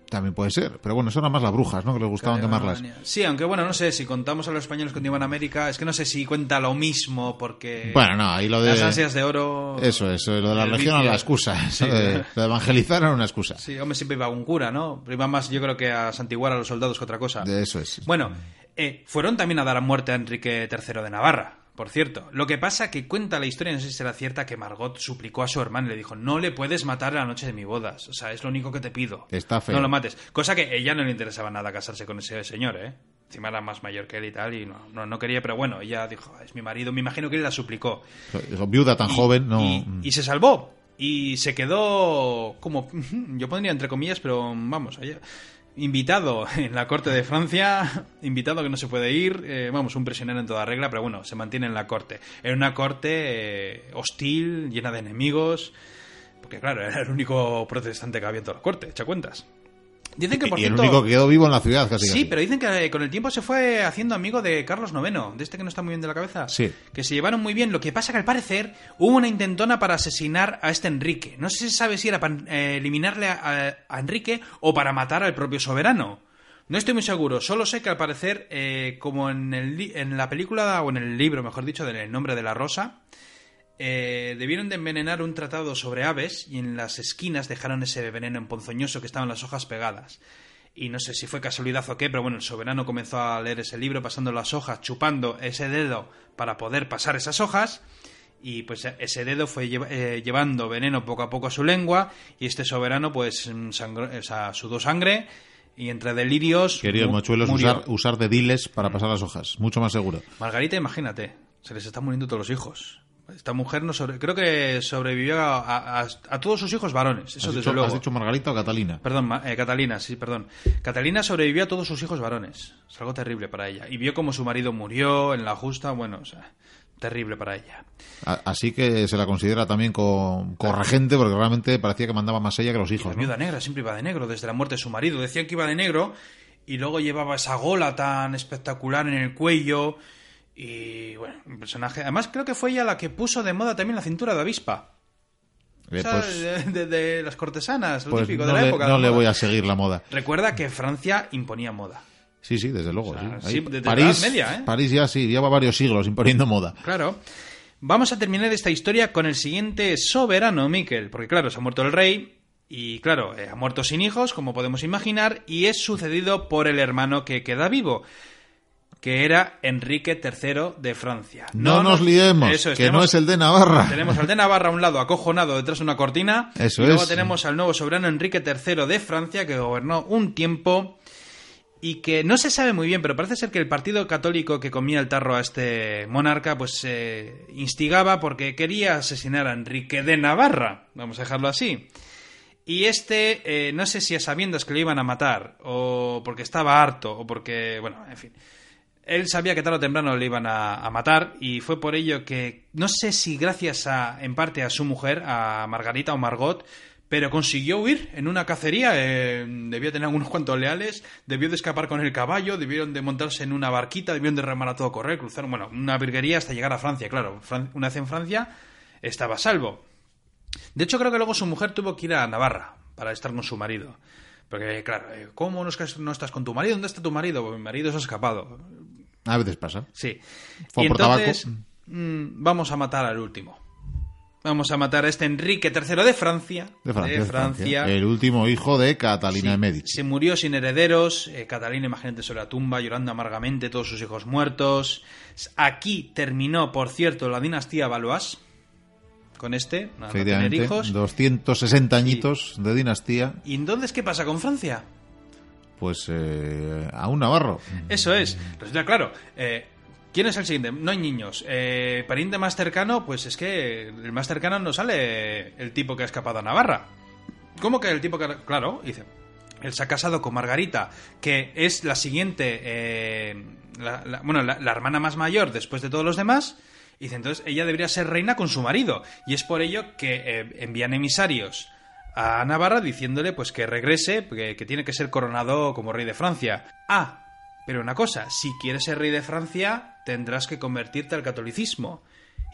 también puede ser. Pero bueno, eso eran más las brujas, ¿no? Que les gustaban quemarlas. Alemania. Sí, aunque bueno, no sé, si contamos a los españoles que iban a América, es que no sé si cuenta lo mismo, porque Bueno, no, ahí lo de... las ansias de oro... Eso, eso, lo de la el religión era la excusa. Sí. de, de evangelizar era una excusa. Sí, hombre, siempre iba un cura, ¿no? Pero iba más, yo creo que a santiguar a los soldados que otra cosa. De eso es. Bueno, eh, fueron también a dar a muerte a Enrique III de Navarra, por cierto. Lo que pasa que cuenta la historia, no sé si será cierta, que Margot suplicó a su hermano y le dijo, no le puedes matar la noche de mi bodas. O sea, es lo único que te pido. Está feo. No lo mates. Cosa que ella no le interesaba nada casarse con ese señor, ¿eh? Encima era más mayor que él y tal, y no, no, no quería, pero bueno, ella dijo, es mi marido. Me imagino que él la suplicó. Viuda tan Y- joven, no. Y, y se salvó. Y se quedó como, yo pondría entre comillas, pero vamos, allá, invitado en la corte de Francia, invitado que no se puede ir, eh, vamos, un prisionero en toda regla, pero bueno, se mantiene en la corte. Era una corte eh, hostil, llena de enemigos, porque claro, era el único protestante que había en toda la corte, echa cuentas. Dicen que por y el único que quedó vivo en la ciudad, casi. Sí, casi. pero dicen que eh, con el tiempo se fue haciendo amigo de Carlos IX, de este que no está muy bien de la cabeza. Sí. Que se llevaron muy bien. Lo que pasa que al parecer hubo una intentona para asesinar a este Enrique. No sé si se sabe si era para eh, eliminarle a, a- a Enrique o para matar al propio soberano. No estoy muy seguro. Solo sé que al parecer, eh, como en, el en la película, o en el libro, mejor dicho, del nombre de la rosa, eh, debieron de envenenar un tratado sobre aves y en las esquinas dejaron ese veneno emponzoñoso que estaban las hojas pegadas. Y no sé si fue casualidad o qué, pero bueno, el soberano comenzó a leer ese libro pasando las hojas, chupando ese dedo para poder pasar esas hojas. Y pues ese dedo fue eh, llevando veneno poco a poco a su lengua. Y este soberano, pues, mm, sangró- o sea, sudó sangre. Y entre delirios. Queridos mochuelos, usar, usar de diles para pasar las hojas. Mucho más seguro. Margarita, imagínate, se les están muriendo todos los hijos. Esta mujer no sobre... creo que sobrevivió a, a- todos sus hijos varones, eso ¿Has, desde dicho, luego. has dicho Margarita o Catalina? Perdón, eh, Catalina, sí, perdón. Catalina sobrevivió a todos sus hijos varones. Es algo terrible para ella. Y vio como su marido murió en la justa, bueno, o sea, terrible para ella. Así que se la considera también co- corregente porque realmente parecía que mandaba más ella que los La hijos. ¿no? viuda negra siempre iba de negro desde la muerte de su marido. Decían que iba de negro y luego llevaba esa gola tan espectacular en el cuello. Y bueno, un personaje. Además, creo que fue ella la que puso de moda también la cintura de avispa. Eh, pues de, de- de las cortesanas, lo pues típico no, de la le, época. no la le voy a seguir la moda. Recuerda que Francia imponía moda. Sí, sí, desde luego. O sea, sí. desde la París, Edad Media, ¿eh? París ya sí, lleva varios siglos imponiendo moda. Claro. Vamos a terminar esta historia con el siguiente soberano, Miquel. Porque claro, se ha muerto el rey. Y claro, eh, ha muerto sin hijos, como podemos imaginar, y es sucedido por el hermano que queda vivo, que era Enrique III de Francia. No, nos liemos, Eso es, que no tenemos- es el de Navarra. Tenemos al de Navarra a un lado acojonado detrás de una cortina. Eso y luego es. tenemos al nuevo soberano Enrique III de Francia que gobernó un tiempo. y que no se sabe muy bien, pero parece ser que el partido católico que comía el tarro a este monarca, pues eh, instigaba porque quería asesinar a Enrique de Navarra, vamos a dejarlo así. Y este, eh, no sé si a sabiendas que lo iban a matar, o porque estaba harto, o porque, bueno, en fin. Él sabía que tarde o temprano le iban a, matar y fue por ello que, no sé si gracias a, en parte a su mujer, a Margarita o Margot, pero consiguió huir en una cacería, eh, debió tener algunos cuantos leales, debió de escapar con el caballo, debieron de montarse en una barquita, debieron de remar a todo correr, cruzaron, bueno, una virguería hasta llegar a Francia, claro, una vez en Francia estaba a salvo. De hecho, creo que luego su mujer tuvo que ir a Navarra para estar con su marido. Porque, claro, eh, ¿cómo no, no estás con tu marido? ¿Dónde está tu marido? Pues mi marido se ha escapado. A veces pasa. Sí. y entonces, mmm, vamos a matar al último. Vamos a matar a este Enrique III de Francia. De Francia. De Francia. El último hijo de Catalina sí, de Medici. Se murió sin herederos. Eh, Catalina, imagínate, sobre la tumba, llorando amargamente, todos sus hijos muertos. Aquí terminó, por cierto, la dinastía Valois. Con este, no, tener hijos. 260 añitos sí. de dinastía. ¿Y entonces qué pasa con Francia? Pues eh, a un navarro. Eso es. Claro. Eh, ¿Quién es el siguiente? No hay niños. Eh, pariente más cercano, pues es que el más cercano no sale el tipo que ha escapado a Navarra. ¿Cómo que el tipo que... Claro, dice. Él se ha casado con Margarita, que es la siguiente... Eh, la, bueno, la, la, hermana más mayor después de todos los demás. Y dice, entonces ella debería ser reina con su marido. Y es por ello que eh, envían emisarios a Navarra diciéndole pues que regrese, que, que tiene que ser coronado como rey de Francia. Ah, pero una cosa, si quieres ser rey de Francia, tendrás que convertirte al catolicismo.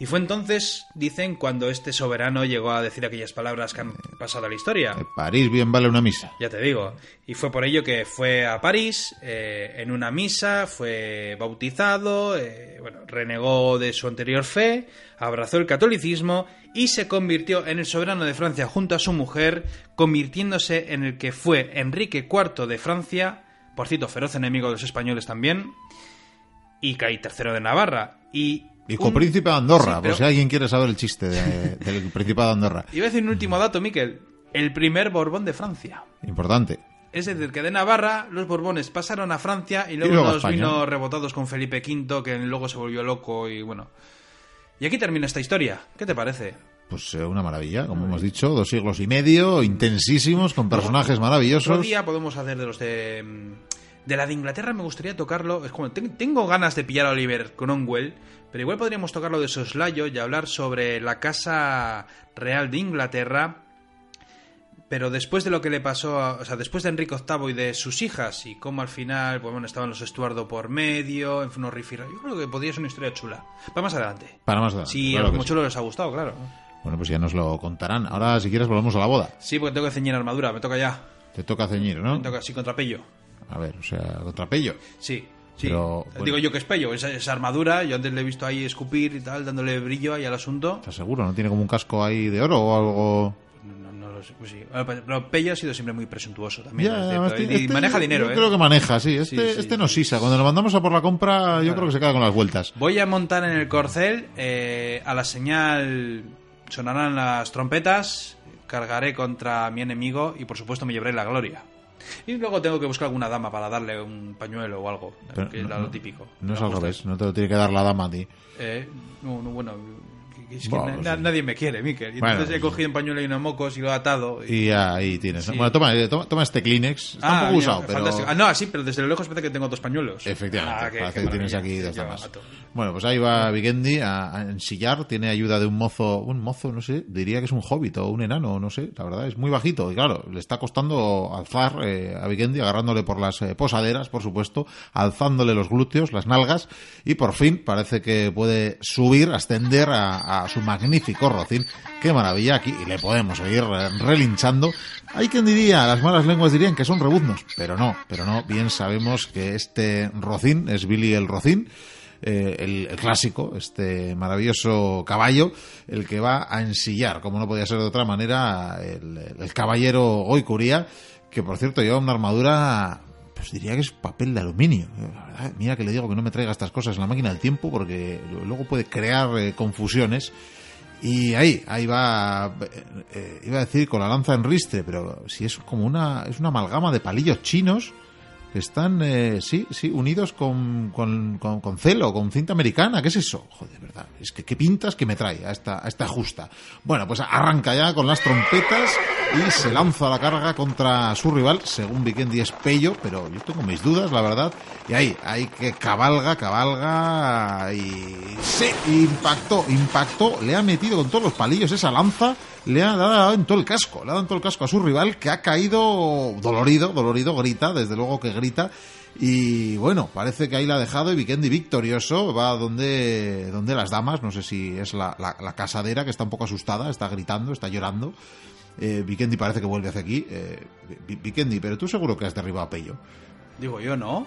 Y fue entonces, dicen, cuando este soberano llegó a decir aquellas palabras que han pasado a la historia. París bien vale una misa. Ya te digo. Y fue por ello que fue a París, eh, en una misa, fue bautizado, eh, bueno, renegó de su anterior fe, abrazó el catolicismo y se convirtió en el soberano de Francia junto a su mujer, convirtiéndose en el que fue Enrique IV de Francia, por cierto, feroz enemigo de los españoles también, y Caí III de Navarra. Y Hijo un... príncipe de Andorra, sí, pero... por si alguien quiere saber el chiste de, del príncipe de Andorra. Iba a decir un último dato, Miquel. El primer Borbón de Francia. Importante. Es decir, que de Navarra los Borbones pasaron a Francia y luego, y luego nos vino rebotados con Felipe V, que luego se volvió loco y bueno. Y aquí termina esta historia. ¿Qué te parece? Pues eh, una maravilla, como hemos dicho, dos siglos y medio, intensísimos, con personajes maravillosos. Otro día podemos hacer de los de de la de Inglaterra me gustaría tocarlo. Es como, tengo ganas de pillar a Oliver Cromwell, pero igual podríamos tocarlo de soslayo y hablar sobre la Casa Real de Inglaterra. Pero después de lo que le pasó, a, o sea, después de Enrique VIII y de sus hijas, y cómo al final, pues bueno, estaban los Estuardo por medio, en unos Yo creo que podría ser una historia chula. Para más adelante. Para más adelante. Si claro algo chulo sí. les ha gustado, claro. Bueno, pues ya nos lo contarán. Ahora, si quieres, volvemos a la boda. Sí, porque tengo que ceñir armadura, me toca ya. Te toca ceñir, ¿no? Me toca, sí, contrapello. A ver, o sea, contrapello. Sí. Sí, Pero, bueno. digo yo que es pello, esa, esa, armadura, yo antes le he visto ahí escupir y tal, dándole brillo ahí al asunto. ¿Estás seguro? ¿No tiene como un casco ahí de oro o algo? No, no, pues sí. Pero Pello ha sido siempre muy presuntuoso también. Ya, este, y este, maneja dinero, yo ¿eh? creo que maneja, sí. Este, sí, sí, este no sisa. Cuando lo mandamos a por la compra, yo creo que se queda con las vueltas. Voy a montar en el corcel, eh, a la señal sonarán las trompetas, cargaré contra mi enemigo y por supuesto me llevaré la gloria. Y luego tengo que buscar alguna dama para darle un pañuelo o algo, Pero que no, es lo típico. No es al revés, no te lo tiene que dar la dama a ti. Eh, no, no, bueno, es que bueno, na sí. nadie me quiere, Miquel. Y bueno, entonces he cogido un pañuelo y unos mocos y lo he atado. Y, y ahí tienes. Sí. Bueno, toma, toma, toma, este Kleenex. Está ah, un poco mira, usado, pero. Ah, no, sí, pero desde lo lejos parece que tengo dos pañuelos. Efectivamente, ah, parece que que tienes aquí dos mato. Bueno, pues ahí va Vigendi a, a, ensillar. Tiene ayuda de un mozo, un mozo, no sé, diría que es un hobbit o un enano, no sé. La verdad es muy bajito. Y claro, le está costando alzar eh, a Vigendi, agarrándole por las eh, posaderas, por supuesto, alzándole los glúteos, las nalgas. Y por fin parece que puede subir, ascender a, a su magnífico Rocín. Qué maravilla aquí. Y le podemos seguir relinchando. Hay quien diría, las malas lenguas dirían que son rebuznos. Pero no, pero no. Bien sabemos que este Rocín es Billy el Rocín. Eh, el, clásico, este maravilloso caballo, el que va a ensillar, como no podía ser de otra manera, el, caballero Goicuría, que por cierto lleva una armadura pues diría que es papel de aluminio. Mira que le digo que no me traiga estas cosas en la máquina del tiempo porque luego puede crear eh, confusiones. Y ahí, ahí va, eh, iba a decir con la lanza en ristre, pero si es como una, es una amalgama de palillos chinos Están, eh, sí, sí, unidos con, con, con, celo, con cinta americana. ¿Qué es eso? Joder, verdad. Es que qué pintas que me trae a esta, a esta justa. Bueno, pues arranca ya con las trompetas y se lanza a la carga contra su rival, según Vikendi es Pello, pero yo tengo mis dudas, la verdad. Y ahí, ahí que cabalga, cabalga y se impactó, impactó, le ha metido con todos los palillos esa lanza le ha dado en todo el casco, le ha dado en todo el casco a su rival que ha caído dolorido, dolorido, grita, desde luego que grita. Y bueno, parece que ahí la ha dejado y Vikendi victorioso va donde, donde las damas, no sé si es la, casadera que está un poco asustada, está gritando, está llorando. Eh, Vikendi parece que vuelve hacia aquí. Eh, Vikendi, pero tú seguro que has derribado a Pello. Digo yo, ¿no?